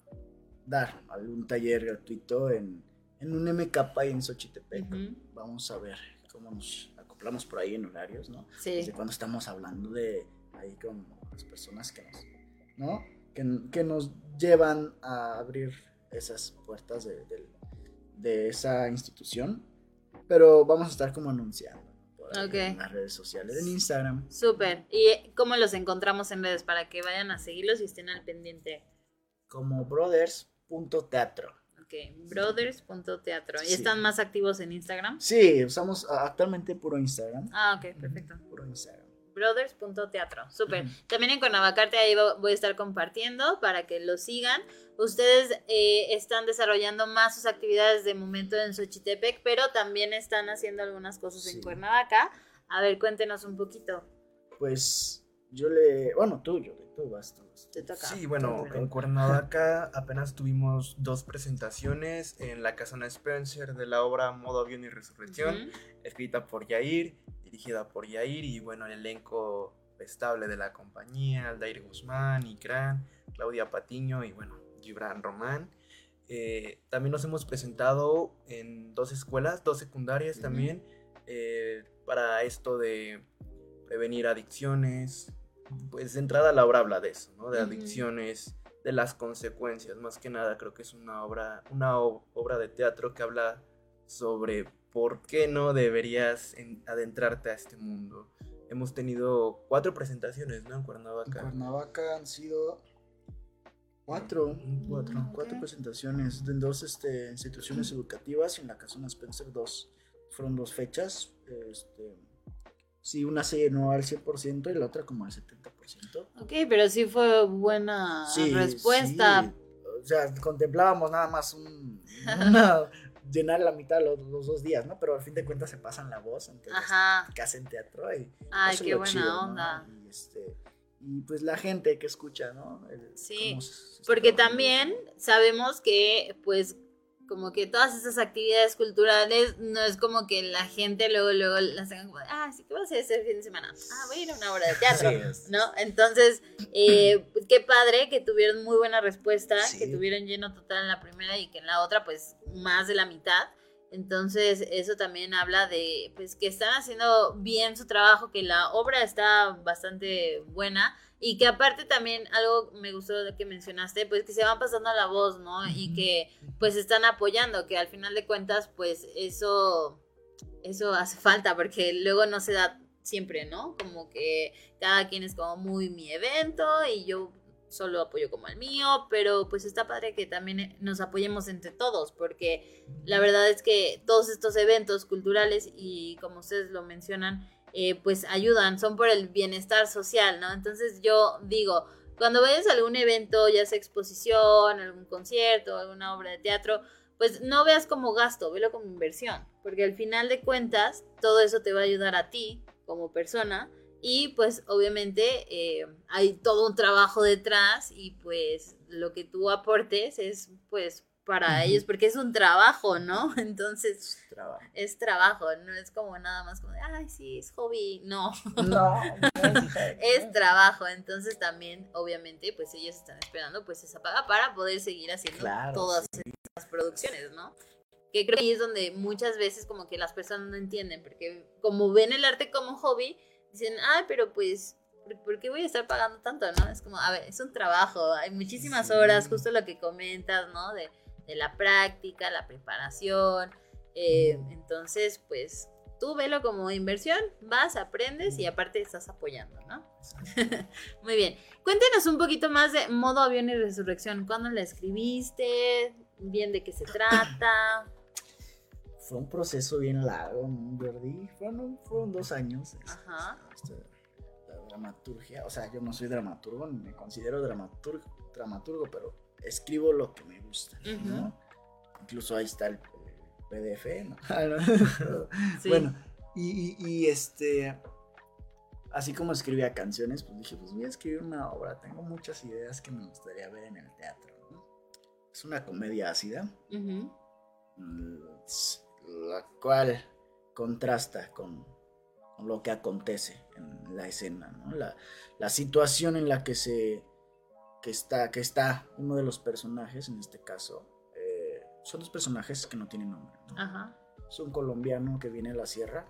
dar algún taller gratuito en, en un MK y en Xochitepec. Ujú. Vamos a ver cómo nos acoplamos por ahí en horarios, ¿no? Sí. Desde cuando estamos hablando de ahí con las personas que nos, ¿no? Que, que nos llevan a abrir esas puertas de, de esa institución. Pero vamos a estar como anunciando en las redes sociales, en Instagram. Súper. ¿Y cómo los encontramos en redes para que vayan a seguirlos y estén al pendiente? como brothers.teatro. Ok, brothers.teatro. ¿Y Sí. están más activos en Instagram? Sí, usamos ah, actualmente puro Instagram. Ah, ok, perfecto. Puro Instagram. brothers.teatro. Súper. También en Cuernavacarte ahí vo- voy a estar compartiendo para que lo sigan. Ustedes eh, están desarrollando más sus actividades de momento en Xochitepec, pero también están haciendo algunas cosas en. Cuernavaca. A ver, cuéntenos un poquito. Pues yo le. Bueno, tú, yo, tú vas, tú vas. Te toca. Sí, bueno, Tú, en Cuernavaca apenas tuvimos dos presentaciones en la Casona Spencer de la obra Modo Avión y Resurrección, escrita por Yair, dirigida por Yair y bueno, el elenco estable de la compañía, Aldair Guzmán, Ikran, Claudia Patiño y bueno, Gibran Román. Eh, también nos hemos presentado en dos escuelas, dos secundarias también, eh, para esto de prevenir adicciones. Pues de entrada la obra habla de eso, ¿no? De adicciones, de las consecuencias, más que nada creo que es una obra, una obra de teatro que habla sobre por qué no deberías en- adentrarte a este mundo. Hemos tenido cuatro presentaciones, ¿no? En En Cuernavaca. Cuernavaca han sido cuatro. Cuatro. Mm, Cuatro presentaciones de dos este, instituciones educativas y en la Casona Spencer dos. Fueron dos fechas. Este, sí, una se llenó al 100% y la otra como al 70%. Ok, pero sí fue buena Sí, respuesta. sí. O sea, contemplábamos nada más un, una- llenar la mitad de los, los dos días, ¿no? Pero al fin de cuentas se pasan la voz, entonces Ajá. que hacen teatro y Ay, eso qué es lo buena chido, ¿no? onda. Y, este, y pues la gente que escucha, ¿no? El- Sí, Porque también sabemos que, pues, como que todas esas actividades culturales no es como que la gente luego, luego las hagan como, ah, sí, ¿qué vas a hacer ese fin de semana? Ah, voy a ir a una obra de teatro, Sí, ¿no? Entonces, eh, pues, qué padre que tuvieron muy buena respuesta, Sí. que tuvieron lleno total en la primera y que en la otra, pues, más de la mitad. Entonces, eso también habla de, pues, que están haciendo bien su trabajo, que la obra está bastante buena y que aparte también algo me gustó de que mencionaste, pues, que se van pasando la voz, ¿no? Y que, pues, están apoyando, que al final de cuentas, pues, eso, eso hace falta, porque luego no se da siempre, ¿no? Como que cada quien es como muy mi evento y yo solo apoyo como el mío, pero pues está padre que también nos apoyemos entre todos, porque la verdad es que todos estos eventos culturales y como ustedes lo mencionan, eh, pues ayudan, son por el bienestar social, ¿no? Entonces yo digo, cuando vayas a algún evento, ya sea exposición, algún concierto, alguna obra de teatro, pues no veas como gasto, velo como inversión, porque al final de cuentas todo eso te va a ayudar a ti como persona y pues obviamente eh, hay todo un trabajo detrás y pues lo que tú aportes es pues para ellos porque es un trabajo, ¿no? Entonces Trabajo. es trabajo, no es como nada más como de, ay, sí, es hobby, no, No, es trabajo, entonces también obviamente pues ellos están esperando pues esa paga para poder seguir haciendo Claro, todas estas producciones, ¿no? Que creo que ahí es donde muchas veces como que las personas no entienden, porque como ven el arte como hobby, dicen, ay, pero pues, ¿por- ¿por qué voy a estar pagando tanto, no? Es como, a ver, es un trabajo, hay muchísimas Sí. horas, justo lo que comentas, ¿no? De, de la práctica, la preparación, eh, entonces, pues, tú velo como inversión, vas, aprendes y aparte estás apoyando, ¿no? Muy bien. Cuéntenos un poquito más de Modo Avión y Resurrección. ¿Cuándo la escribiste? ¿Bien de qué se trata? Fue un proceso bien largo, ¿no, Jordi? Fueron, fueron dos años. este, Ajá. este, la dramaturgia, o sea, yo no soy dramaturgo, ni me considero dramaturgo, dramaturgo pero escribo lo que me gusta, ¿no? Incluso ahí está el, PDF, ¿no? Bueno, y, y- y, este, así como escribía canciones, pues dije, pues voy a escribir una obra, tengo muchas ideas que me gustaría ver en el teatro, ¿no? Es una comedia ácida, mm, la cual contrasta con, con lo que acontece en la escena, ¿no? La, la situación en la que se que está, que está uno de los personajes, en este caso, eh, son dos personajes que no tienen nombre, ¿no? Ajá. Es un colombiano que viene a la sierra,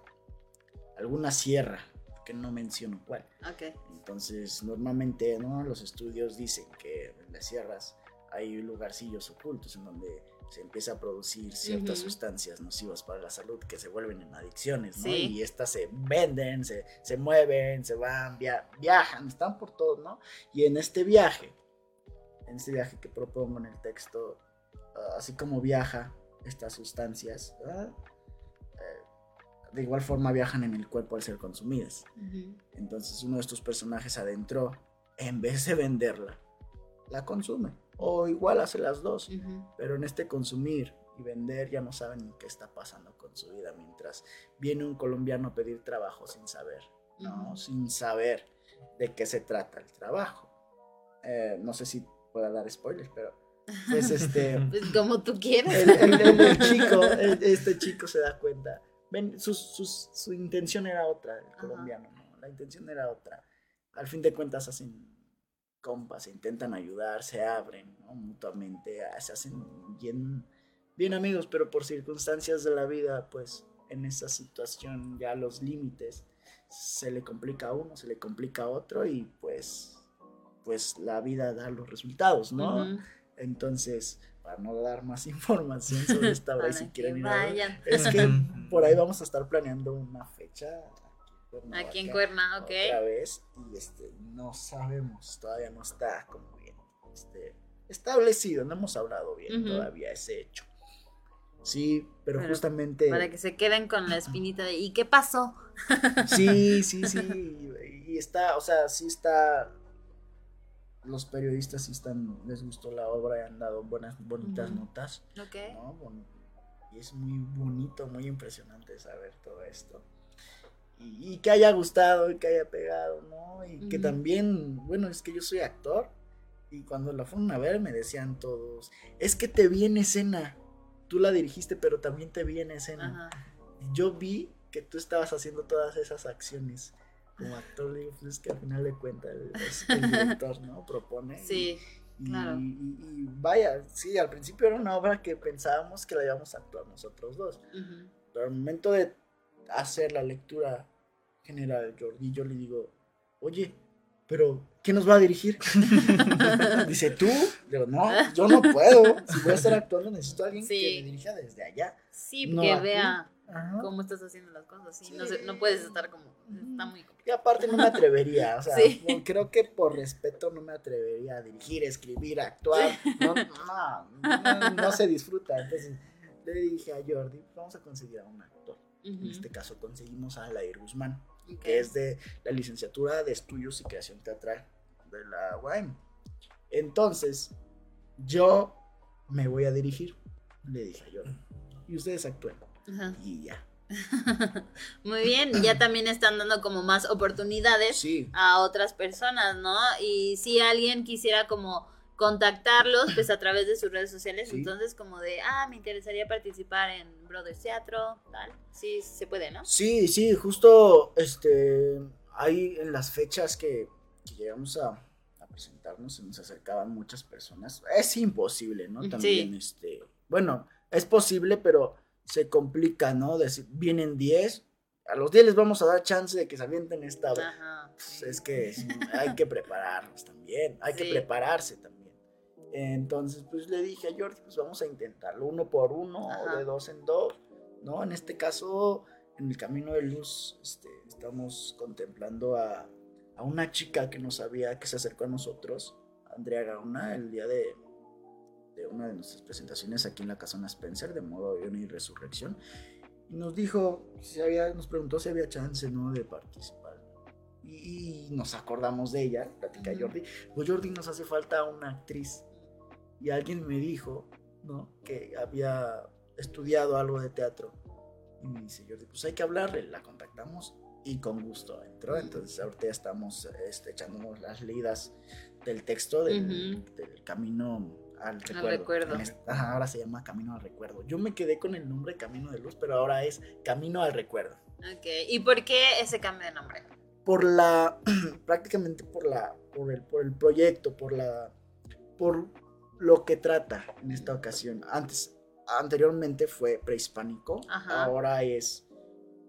alguna sierra, que no menciono cuál. Ok. Entonces, normalmente, ¿no? Los estudios dicen que en las sierras hay lugarcillos ocultos en donde se empieza a producir ciertas Ujú. sustancias nocivas para la salud que se vuelven en adicciones, ¿no? Sí. Y estas se venden, se, se mueven, se van, via- viajan, están por todo, ¿no? Y en este viaje, en este viaje que propongo en el texto, ah, así como viaja estas sustancias. Eh, de igual forma viajan en el cuerpo al ser consumidas. Ujú. Entonces uno de estos personajes adentro, en vez de venderla, la consume. O igual hace las dos. Ujú. Pero en este consumir y vender ya no saben ni qué está pasando con su vida. Mientras viene un colombiano a pedir trabajo sin saber, ¿no? Ujú. Sin saber de qué se trata el trabajo. Eh, no sé si pueda dar spoilers, pero pues este... Pues como tú quieras. el, el- el- el chico, el- este chico se da cuenta. Ven, sus- sus- su intención era otra, el colombiano, ¿no? La intención era otra. Al fin de cuentas hacen compas, se intentan ayudar, se abren ¿no? mutuamente, ah, se hacen bien, bien amigos, pero por circunstancias de la vida, pues en esa situación ya los límites se le complica a uno, se le complica a otro y pues, pues la vida da los resultados, ¿no? Entonces, para no dar más información sobre esta Para si quieren ir a ver, vayan. es que por ahí vamos a estar planeando una fecha Aquí en Cuerna, ok. otra vez y este no sabemos, todavía no está como bien este, establecido, no hemos hablado bien todavía ese hecho. Sí, pero, Pero justamente Para que se queden con la espinita de ¿y qué pasó? Sí, sí, sí. Y está, o sea, sí está. Los periodistas sí están, les gustó la obra y han dado buenas, bonitas Ujú. notas. Ok. ¿no? Bon- Y es muy bonito, muy impresionante saber todo esto. Y, y que haya gustado y que haya pegado, ¿no? Y que Ujú. también, bueno, es que yo soy actor. Y cuando la fueron a ver me decían todos, es que te vi en escena. tú la dirigiste, pero también te vi en escena. Ajá. Yo vi que tú estabas haciendo todas esas acciones como actor, le digo, pues es que al final de cuentas el, el director, ¿no? Propone. Sí, y, claro. y- y vaya, sí, al principio era una obra que pensábamos que la íbamos a actuar nosotros dos. Pero al momento de hacer la lectura general, Jordi, yo le digo, oye, pero ¿quién nos va a dirigir? Dice, ¿tú? Digo, no, yo no puedo. Si voy a estar actuando, necesito a alguien Sí. que me dirija desde allá. Sí, No, que vea cómo estás haciendo las cosas. Sí, Sí. No, puedes estar como. Está muy complicado. Y aparte no me atrevería, o sea, creo que por respeto no me atrevería a dirigir, escribir, actuar. No, no, no, no se disfruta. Entonces le dije a Jordi, vamos a conseguir a un actor. En Ujú. este caso conseguimos a Lair Guzmán. Que es de la licenciatura de estudios y creación teatral de la UAM. Entonces, yo me voy a dirigir, le dije a Jordi, y ustedes actúen. Ajá. Y ya. Muy bien, ya también están dando como más oportunidades Sí. a otras personas, ¿no? Y si alguien quisiera como contactarlos, pues a través de sus redes sociales, Sí. entonces como de, ah, me interesaría participar en Brothers Teatro, tal. Sí, se puede, ¿no? Sí, sí, justo este, ahí en las fechas que, que llegamos a, a presentarnos, se nos acercaban muchas personas. Es imposible, ¿no? Sí. También, este, bueno, es posible, pero se complica, ¿no? Decir, vienen 10, a los 10 les vamos a dar chance de que se avienten esta. Ajá. Pues es que es- hay que prepararnos también, hay que prepararse también. Entonces, pues le dije a Jordi, pues vamos a intentarlo uno por uno, Ajá. o de dos en dos, ¿no? En este caso, en el Camino de Luz, este, estamos contemplando a, a una chica que no sabía, que se acercó a nosotros, Andrea Gauna, el día de, de una de nuestras presentaciones aquí en la Casona Spencer, de modo avión y resurrección, y nos dijo, si había, nos preguntó si había chance, ¿no? De participar. Y, y nos acordamos de ella, platica. Jordi. Pues Jordi nos hace falta una actriz. Y alguien me dijo, ¿no? Que había estudiado algo de teatro. Y me dice Jordi, pues hay que hablarle. La contactamos y con gusto entró. Entonces ahorita ya estamos este, echándonos las leídas del texto del, Ujú. del camino al recuerdo. recuerdo. En este- ajá, ahora se llama Camino al Recuerdo. Yo me quedé con el nombre Camino de Luz, pero ahora es Camino al Recuerdo. Ok, ¿y por qué ese cambio de nombre? Por la, prácticamente por la, por el, por el proyecto, por la, por lo que trata en esta ocasión. Antes, anteriormente fue prehispánico, Ajá. ahora es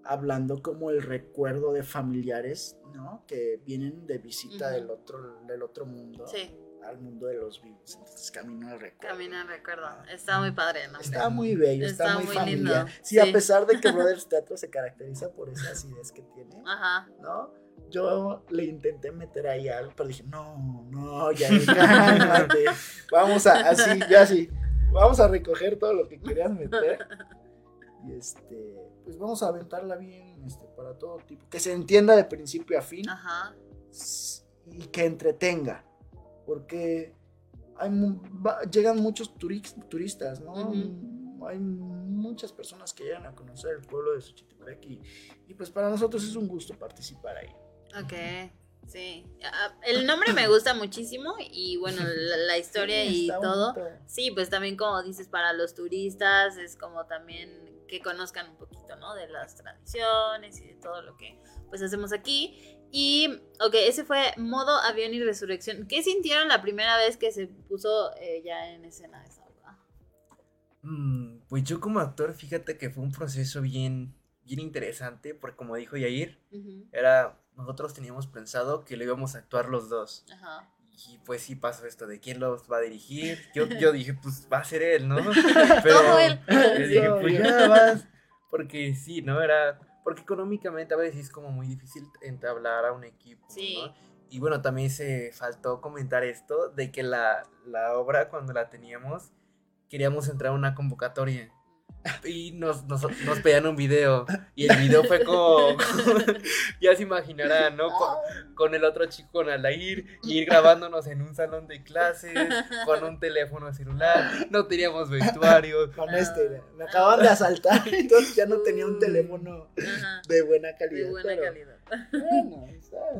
hablando como el recuerdo de familiares, ¿no? Que vienen de visita del otro, del otro mundo Sí, al mundo de los vivos. Entonces, camino al recuerdo. Camina recuerdo. Está muy padre nombre. Está muy bello, está, Está muy, muy familiar. Sí, a pesar de que Brothers Teatro se caracteriza por esa acidez que tiene, Ajá. ¿no? Yo le intenté meter ahí algo, pero dije, no, no, ya, cálmate. Vamos a, así, ya sí, vamos a recoger todo lo que querías meter. Y este, pues vamos a aventarla bien, este, para todo tipo. Que se entienda de principio a fin Ajá. y que entretenga. Porque hay, llegan muchos turis- turistas, ¿no? Hay muchas personas que llegan a conocer el pueblo de Xochitepec y, y pues para nosotros es un gusto participar ahí. Ok, sí. Ah, El nombre me gusta muchísimo y bueno, la, la historia Sí, y todo. bonito. Sí, pues también como dices, para los turistas es como también que conozcan un poquito, ¿no? De las tradiciones y de todo lo que pues hacemos aquí. Y, ok, ese fue modo avión y resurrección. ¿Qué sintieron la primera vez que se puso eh, ya en escena esa pues yo como actor, fíjate que fue un proceso bien, bien interesante, porque como dijo Yair, era, nosotros teníamos pensado que lo íbamos a actuar los dos. Ajá. Y pues sí pasó esto de quién los va a dirigir. Yo, yo dije, pues va a ser él, ¿no? Él. Yo dije, pues ya vas. Porque sí, ¿no? Era. Porque económicamente a veces es como muy difícil entablar a un equipo. Sí. ¿no? Y bueno, también se faltó comentar esto de que la, la obra, cuando la teníamos, queríamos entrar a una convocatoria. y nos, nos, nos pedían un video. Y el video fue como. ya se imaginarán, ¿no? Con, con el otro chico, con Alair, ir grabándonos en un salón de clases, con un teléfono celular. No teníamos vestuario. Con este, me acaban de asaltar, entonces ya no tenía un teléfono Ajá. de buena calidad. De buena pero, calidad. Bueno,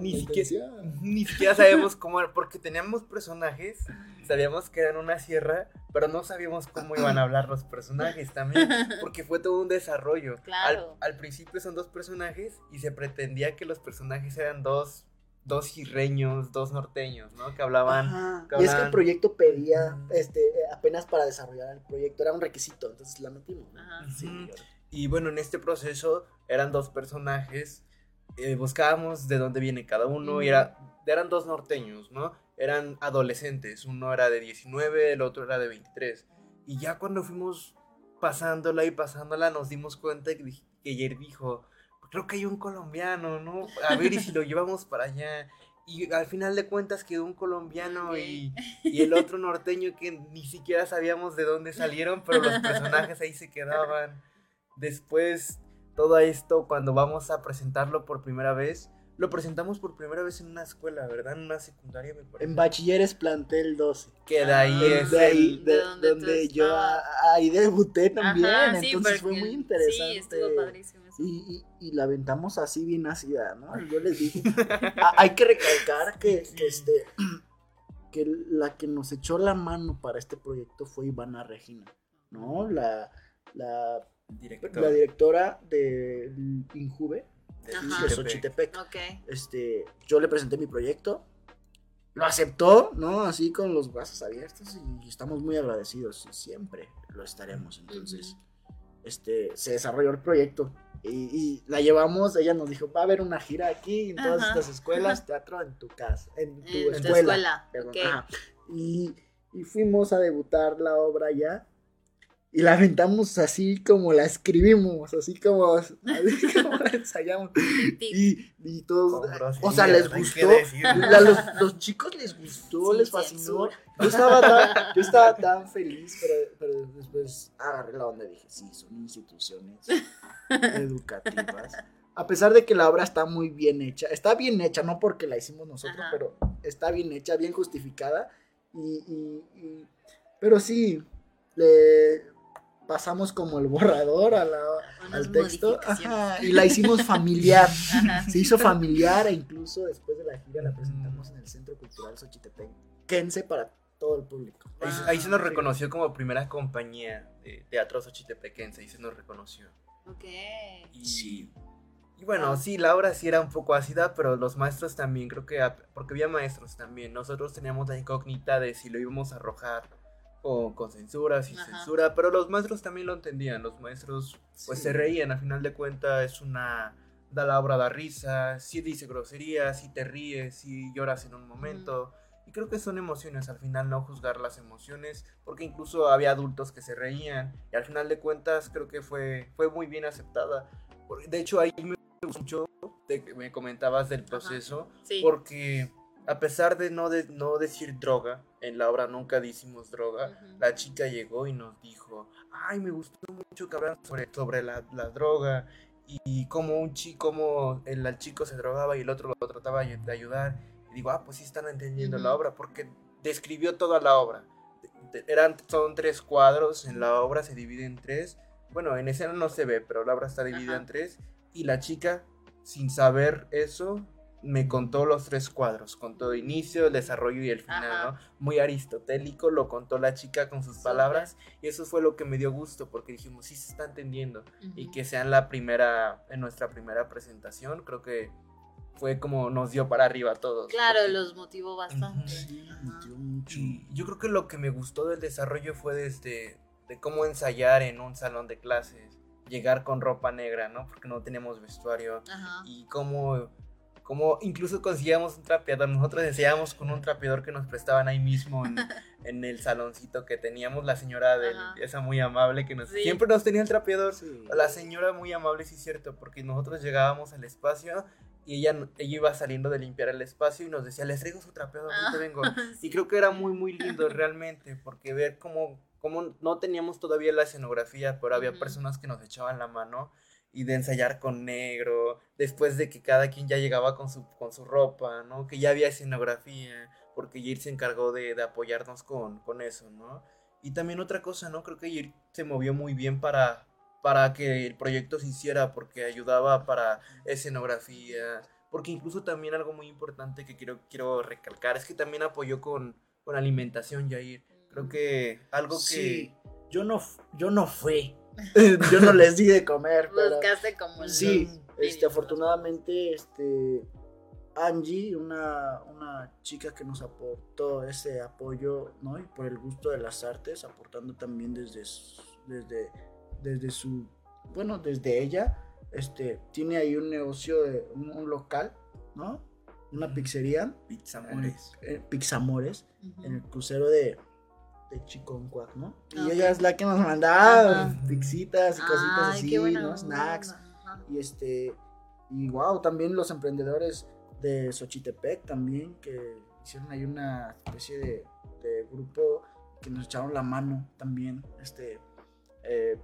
Ni la siquiera, ni siquiera sabíamos cómo era, porque teníamos personajes, sabíamos que eran una sierra, pero no sabíamos cómo iban a hablar los personajes también, porque fue todo un desarrollo. Claro. Al, al principio son dos personajes y se pretendía que los personajes eran dos, dos girreños, dos norteños, ¿no? Que hablaban... Que Y es que el hablaban- proyecto pedía, este, eh, apenas para desarrollar el proyecto, era un requisito, entonces la metimos. ¿no? Ajá. Sí. Y bueno, en este proceso eran dos personajes, eh, buscábamos de dónde viene cada uno, y era, eran dos norteños, ¿no? Eran adolescentes, uno era de 19, el otro era de 23. Y ya cuando fuimos pasándola y pasándola, nos dimos cuenta que, ayer dijo, creo que hay un colombiano, ¿no? A ver, y si lo llevamos para allá. Y al final de cuentas quedó un colombiano y, y el otro norteño que ni siquiera sabíamos de dónde salieron, pero los personajes ahí se quedaban. Después, todo esto, cuando vamos a presentarlo por primera vez, lo presentamos por primera vez en una escuela, ¿verdad? En una secundaria, me parece. En bachilleres plantel 12. Que de ahí Ah, es de ahí, el- de, de donde yo a- ahí debuté también, Ajá, sí, entonces fue muy interesante. Sí, estuvo padrísimo. Y, y, y la aventamos así bien nacida, ¿no? Yo les dije, "Ah, hay que recalcar que, que este que la que nos echó la mano para este proyecto fue Ivana Regina, ¿no? La, la, director la directora del Injuve de, de Xochitepec. Ok. Este, yo le presenté mi proyecto, lo aceptó, ¿no? Así con los brazos abiertos y estamos muy agradecidos y siempre lo estaremos. Entonces, este, se desarrolló el proyecto y, y la llevamos, ella nos dijo, va a haber una gira aquí en todas Ajá. estas escuelas, teatro en tu casa, en tu En tu escuela. escuela, perdón, ok. ajá. Y, y fuimos a debutar la obra ya. Y la aventamos así como la escribimos, así como, así como la ensayamos. Y, y todos, o sea, les gustó. La- los, los chicos les gustó, les fascinó. Yo estaba, tan, yo estaba tan feliz, pero, pero después agarré la onda y dije, sí, son instituciones educativas. A pesar de que la obra está muy bien hecha, está bien hecha, no porque la hicimos nosotros, Ajá. pero está bien hecha, bien justificada. Y, y- y- pero sí, le pasamos como el borrador a la- Unas al texto ajá, y la hicimos familiar. Ajá. Se hizo familiar e incluso después de la gira la presentamos en el Centro Cultural Xochitepequense para todo el público. Ahí, ahí se nos reconoció como primera compañía de teatro xochitepequense, ahí se nos reconoció. Ok. Y, y bueno, sí, la obra sí era un poco ácida, pero los maestros también, creo que, porque había maestros también, nosotros teníamos la incógnita de si lo íbamos a arrojar con, con censura, sin Ajá. censura, pero los maestros también lo entendían, los maestros pues Sí. se reían, a final de cuentas es una, da la obra da risa, sí dice groserías, sí te ríes, sí lloras en un momento. Y creo que son emociones, al final no juzgar las emociones, porque incluso había adultos que se reían, y al final de cuentas creo que fue, fue muy bien aceptada. De hecho, ahí me gustó mucho que me comentabas del proceso, Sí. porque a pesar de no, de no decir droga, en la obra nunca decimos droga, la chica llegó y nos dijo, ay, me gustó mucho que hablaran sobre, sobre la, la droga y cómo un chico, como el, el chico se drogaba y el otro lo trataba de ayudar. Y digo, ah, pues sí están entendiendo la obra porque describió toda la obra. De- de- Eran, son tres cuadros, en la obra se divide en tres. Bueno, en escena no se ve, pero la obra está dividida en tres. Y la chica, sin saber eso, me contó los tres cuadros, contó el inicio, el desarrollo y el final, Ajá. ¿no? Muy aristotélico, lo contó la chica con sus palabras y eso fue lo que me dio gusto porque dijimos, sí se está entendiendo y que sea en la primera, en nuestra primera presentación, creo que fue como nos dio para arriba a todos. Claro, porque- los motivó bastante. Sí, metió mucho. y yo creo que lo que me gustó del desarrollo fue desde de cómo ensayar en un salón de clases, llegar con ropa negra, ¿no? Porque no teníamos vestuario Ajá. y cómo, cómo incluso conseguíamos un trapeador. Nosotros ensayábamos con un trapeador que nos prestaban ahí mismo en, en el saloncito que teníamos. La señora de Ajá. esa muy amable que nos Sí. siempre nos tenía el trapeador. Sí. La señora muy amable, sí es cierto, porque nosotros llegábamos al espacio y ella, ella iba saliendo de limpiar el espacio y nos decía, les traigo su trapeador, ahorita Ah, vengo. sí. Y creo que era muy, muy lindo realmente, porque ver cómo, como no teníamos todavía la escenografía, pero había Ujú. personas que nos echaban la mano y de ensayar con negro, después de que cada quien ya llegaba con su, con su ropa, ¿no? Que ya había escenografía, porque Yair se encargó de, de apoyarnos con, con eso, ¿no? Y también otra cosa, ¿no? Creo que Yair se movió muy bien para, para que el proyecto se hiciera, porque ayudaba para escenografía, porque incluso también algo muy importante que quiero, quiero recalcar es que también apoyó con, con alimentación, Yair. Creo que algo que... Sí, yo no, yo no fui. yo no les di de comer, pero Buscaste como sí, los este, afortunadamente, este, Angie, una, una chica que nos aportó ese apoyo, ¿no? Y por el gusto de las artes, aportando también desde, su- desde, desde su, bueno, desde ella, este, tiene ahí un negocio, de, un, un local, ¿no? Una pizzería, Pizza en eh, Pixamores, en el crucero de, de Chiconcuac, ¿no? Y Ah, ella es la que nos mandaba Ajá. pixitas y cositas Ay, así, buena ¿no? Snacks. Y este, y wow, también los emprendedores de Xochitepec también, que hicieron ahí una especie de, de grupo que nos echaron la mano también, este, eh,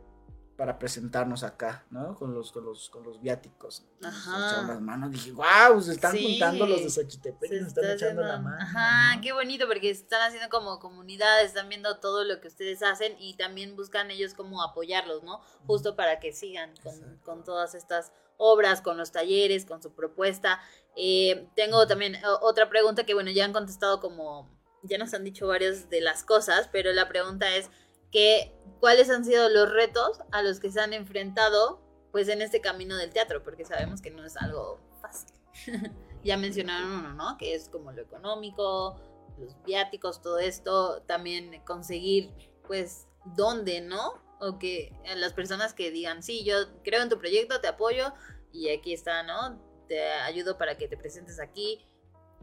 para presentarnos acá, ¿no? Con los, con los, con los viáticos. Nos Ajá. echaron las manos, dije, wow, se están Sí. juntando los de Xochitepec y nos están está echando la mano. Ajá, ¿no? qué bonito porque están haciendo como comunidad, están viendo todo lo que ustedes hacen y también buscan ellos como apoyarlos, ¿no? Justo para que sigan con, con todas estas obras, con los talleres, con su propuesta. Eh, tengo también otra pregunta que, bueno, ya han contestado como, ya nos han dicho varias de las cosas, pero la pregunta es que, ¿cuáles han sido los retos a los que se han enfrentado, pues, en este camino del teatro? Porque sabemos que no es algo fácil. ya mencionaron uno, ¿no? Que es como lo económico, los viáticos, todo esto, también conseguir, pues, dónde, ¿no? O que a las personas que digan, sí, yo creo en tu proyecto, te apoyo y aquí está, ¿no? Te ayudo para que te presentes aquí.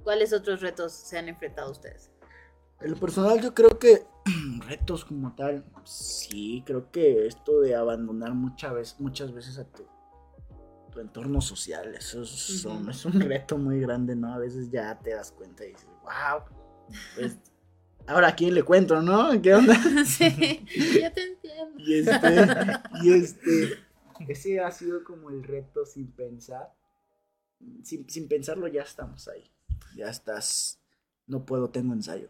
¿Cuáles otros retos se han enfrentado ustedes? En lo personal yo creo que retos como tal, sí, creo que esto de abandonar muchas veces, muchas veces a tu, tu entorno social, eso es, Ujú. es un reto muy grande, ¿no? A veces ya te das cuenta y dices, wow, pues, ahora a quién le cuento, ¿no? ¿Qué onda? sí, ya te entiendo. Y este, y este, ese ha sido como el reto sin pensar, sin, sin pensarlo ya estamos ahí, ya estás, no puedo, tengo ensayo.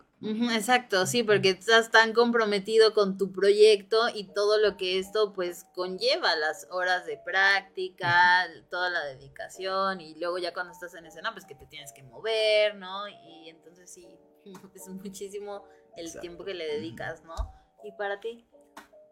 Exacto, sí, porque estás tan comprometido con tu proyecto y todo lo que esto pues conlleva, las horas de práctica, toda la dedicación y luego ya cuando estás en escena pues que te tienes que mover, ¿no? Y entonces sí, es muchísimo el Exacto. tiempo que le dedicas, ¿no? ¿Y para ti?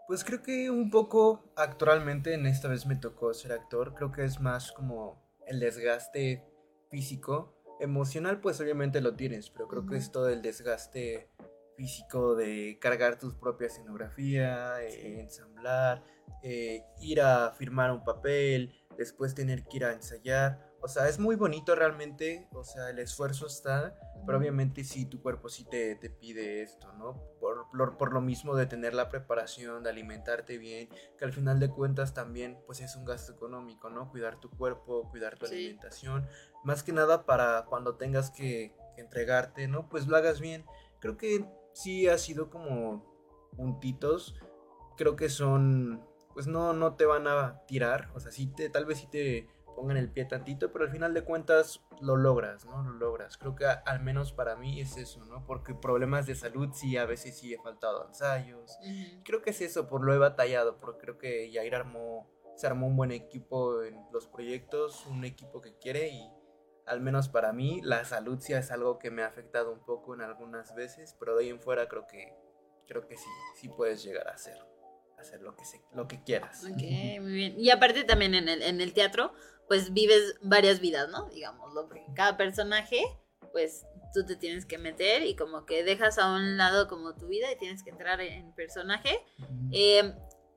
Pues creo que un poco actualmente en esta vez me tocó ser actor, creo que es más como el desgaste físico, emocional pues obviamente lo tienes, pero creo que es todo el desgaste físico de cargar tus propia escenografía, eh, ensamblar, eh, ir a firmar un papel, después tener que ir a ensayar, o sea, es muy bonito realmente, o sea, el esfuerzo está, pero obviamente sí, tu cuerpo sí te, te pide esto, ¿no? Por, por, por lo mismo de tener la preparación, de alimentarte bien, que al final de cuentas también pues es un gasto económico, ¿no? Cuidar tu cuerpo, cuidar tu Sí. alimentación, más que nada para cuando tengas que entregarte, ¿no? Pues lo hagas bien. Creo que sí ha sido como puntitos, creo que son, pues no, no te van a tirar, o sea, sí te, tal vez sí te pongan el pie tantito, pero al final de cuentas lo logras, ¿no? Lo logras. Creo que a- al menos para mí es eso, ¿no? Porque problemas de salud sí, a veces sí he faltado a ensayos. Ujú. Creo que es eso, por lo he batallado, porque creo que Yair armó, se armó un buen equipo en los proyectos, un equipo que quiere y al menos para mí la salud sí es algo que me ha afectado un poco en algunas veces, pero de ahí en fuera creo que creo que sí, sí puedes llegar a hacer, hacer lo que se, lo que quieras. Ok, muy bien. Y aparte también en el, en el teatro, pues vives varias vidas, ¿no? Digámoslo, porque cada personaje, pues tú te tienes que meter y como que dejas a un lado como tu vida y tienes que entrar en personaje. Eh,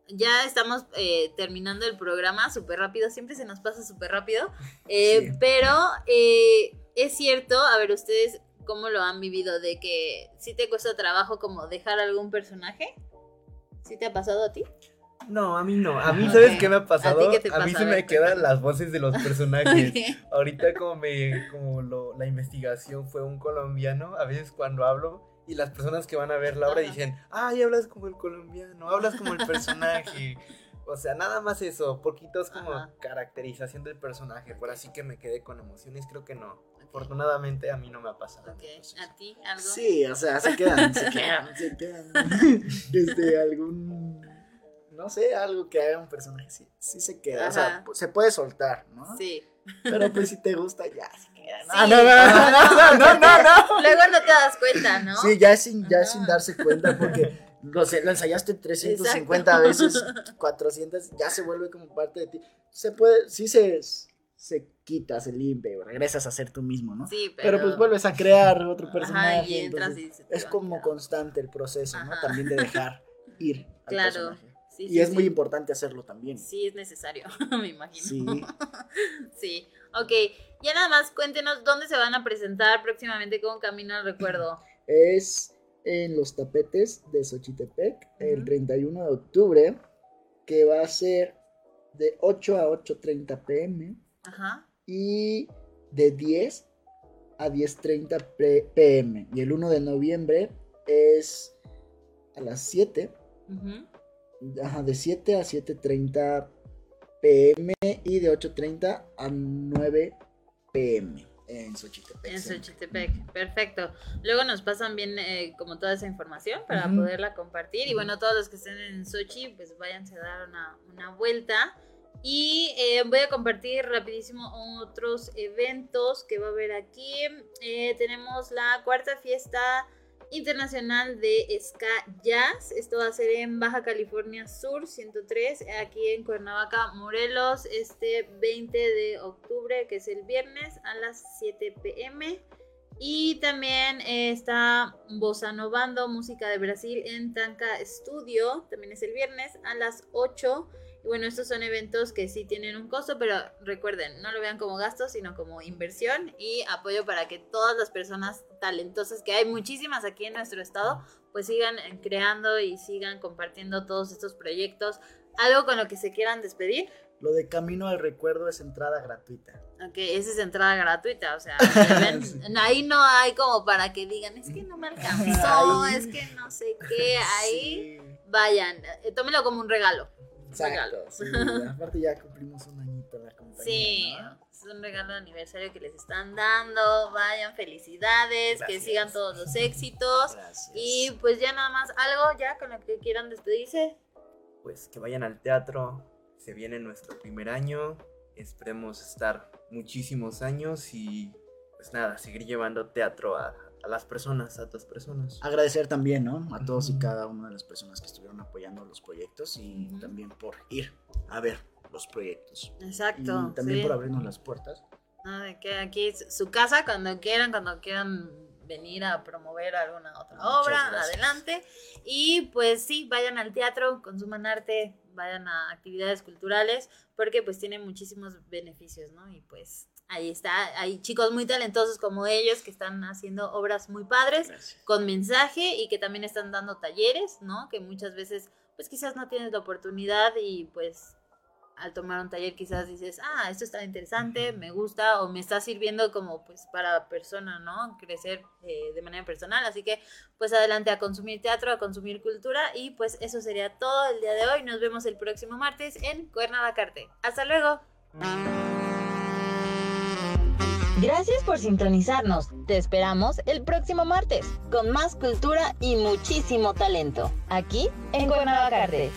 ya estamos eh, terminando el programa súper rápido, siempre se nos pasa súper rápido, Eh, Sí. pero eh, es cierto, a ver ustedes cómo lo han vivido, de que sí te cuesta trabajo como dejar algún personaje, ¿sí te ha pasado a ti? No, a mí no. A mí. ¿sabes qué me ha pasado? ¿A ti mí se A me quedan las voces de los personajes. Ahorita como me como lo- la investigación fue un colombiano, a veces cuando hablo y las personas que van a ver la obra dicen, ay, hablas como el colombiano, hablas como el personaje. O sea, nada más eso, poquitos como Ajá. caracterización del personaje, por así que me quedé con emociones, creo que no. Afortunadamente a mí no me ha pasado. ¿a ti algo? Sí, o sea, se quedan, se quedan, se quedan. Desde algún, no sé, algo que haga un personaje, sí, sí se queda. O sea, Ajá. pu- se puede soltar, ¿no? Sí. Pero pues si te gusta, ya se queda. Sí. No, no, no, no, no, no, no. Luego no te das cuenta, ¿no? Sí, ya sin, ya Ajá. sin darse cuenta, porque lo, ensayaste 350 veces, 400, ya se vuelve como parte de ti. Se puede, sí se, se quita, se limpia, regresas a ser tú mismo, ¿no? Sí, pero... Pero pues vuelves a crear otro Ajá, personaje. y entras y se te es como constante el proceso, ¿no? Ajá. También de dejar ir al Claro. personaje. Sí, Y sí, es sí. muy importante hacerlo también. Sí, es necesario, me imagino. Sí. Sí, ok. Ya nada más cuéntenos dónde se van a presentar próximamente con Camino al Recuerdo. Es en los tapetes de Xochitepec el Ujú. 31 de octubre, que va a ser de 8 a 8.30 pm Ajá. y de 10 a 10.30 p- pm. Y el 1 de noviembre es a las 7, ujú. Ajá, de 7 a 7.30 pm y de 8.30 a 9 pm en Xochitepec. En. Xochitepec, perfecto. Luego nos pasan bien eh, como toda esa información para poderla compartir. Y bueno, todos los que estén en Sochi, pues váyanse a dar una, una vuelta. Y eh, voy a compartir rapidísimo otros eventos que va a haber aquí. Eh, tenemos la cuarta fiesta internacional de Ska Jazz. Esto va a ser en Baja California Sur 103, aquí en Cuernavaca, Morelos, este 20 de octubre, que es el viernes, a las 7 pm. Y también eh, está Bossa Novando, música de Brasil, en Tanca Studio, también es el viernes, a las 8. Y bueno, estos son eventos que sí tienen un costo, pero recuerden, no lo vean como gasto, sino como inversión y apoyo para que todas las personas talentosas, que hay muchísimas aquí en nuestro estado, pues sigan creando y sigan compartiendo todos estos proyectos. Algo con lo que se quieran despedir. Lo de Camino al Recuerdo es entrada gratuita. Ok, esa es entrada gratuita, o sea, ven, Sí. ahí no hay como para que digan, es que no me alcanzó, es que no sé qué, ahí Sí, vayan, eh, tómenlo como un regalo. Exacto. Sí, aparte ya cumplimos un añito la compañía. Sí, ¿no? es un regalo de aniversario que les están dando, vayan, felicidades, que sigan todos los éxitos. Gracias. Y pues ya nada más, algo ya con lo que quieran despedirse. Pues que vayan al teatro, se viene nuestro primer año, esperemos estar muchísimos años y pues nada, seguir llevando teatro a, a las personas, a otras personas. Agradecer también, ¿no? A todos y cada una de las personas que estuvieron apoyando los proyectos y también por ir a ver los proyectos. Exacto. y también sí. por abrirnos las puertas. De que aquí es su casa cuando quieran, cuando quieran venir a promover alguna otra Muchas obra, gracias. adelante. Y pues sí, vayan al teatro, consuman arte, vayan a actividades culturales, porque pues tiene muchísimos beneficios, ¿no? Y pues ahí está, hay chicos muy talentosos como ellos que están haciendo obras muy padres Gracias. con mensaje y que también están dando talleres, ¿no? Que muchas veces, pues quizás no tienes la oportunidad y pues al tomar un taller quizás dices, ah, esto está interesante, me gusta o me está sirviendo como pues para persona, ¿no? Crecer eh, de manera personal. Así que pues adelante a consumir teatro, a consumir cultura y pues eso sería todo el día de hoy. Nos vemos el próximo martes en Cuernavacarte. Hasta luego. Gracias por sintonizarnos. Te esperamos el próximo martes con más cultura y muchísimo talento. Aquí en Cuernavacarte.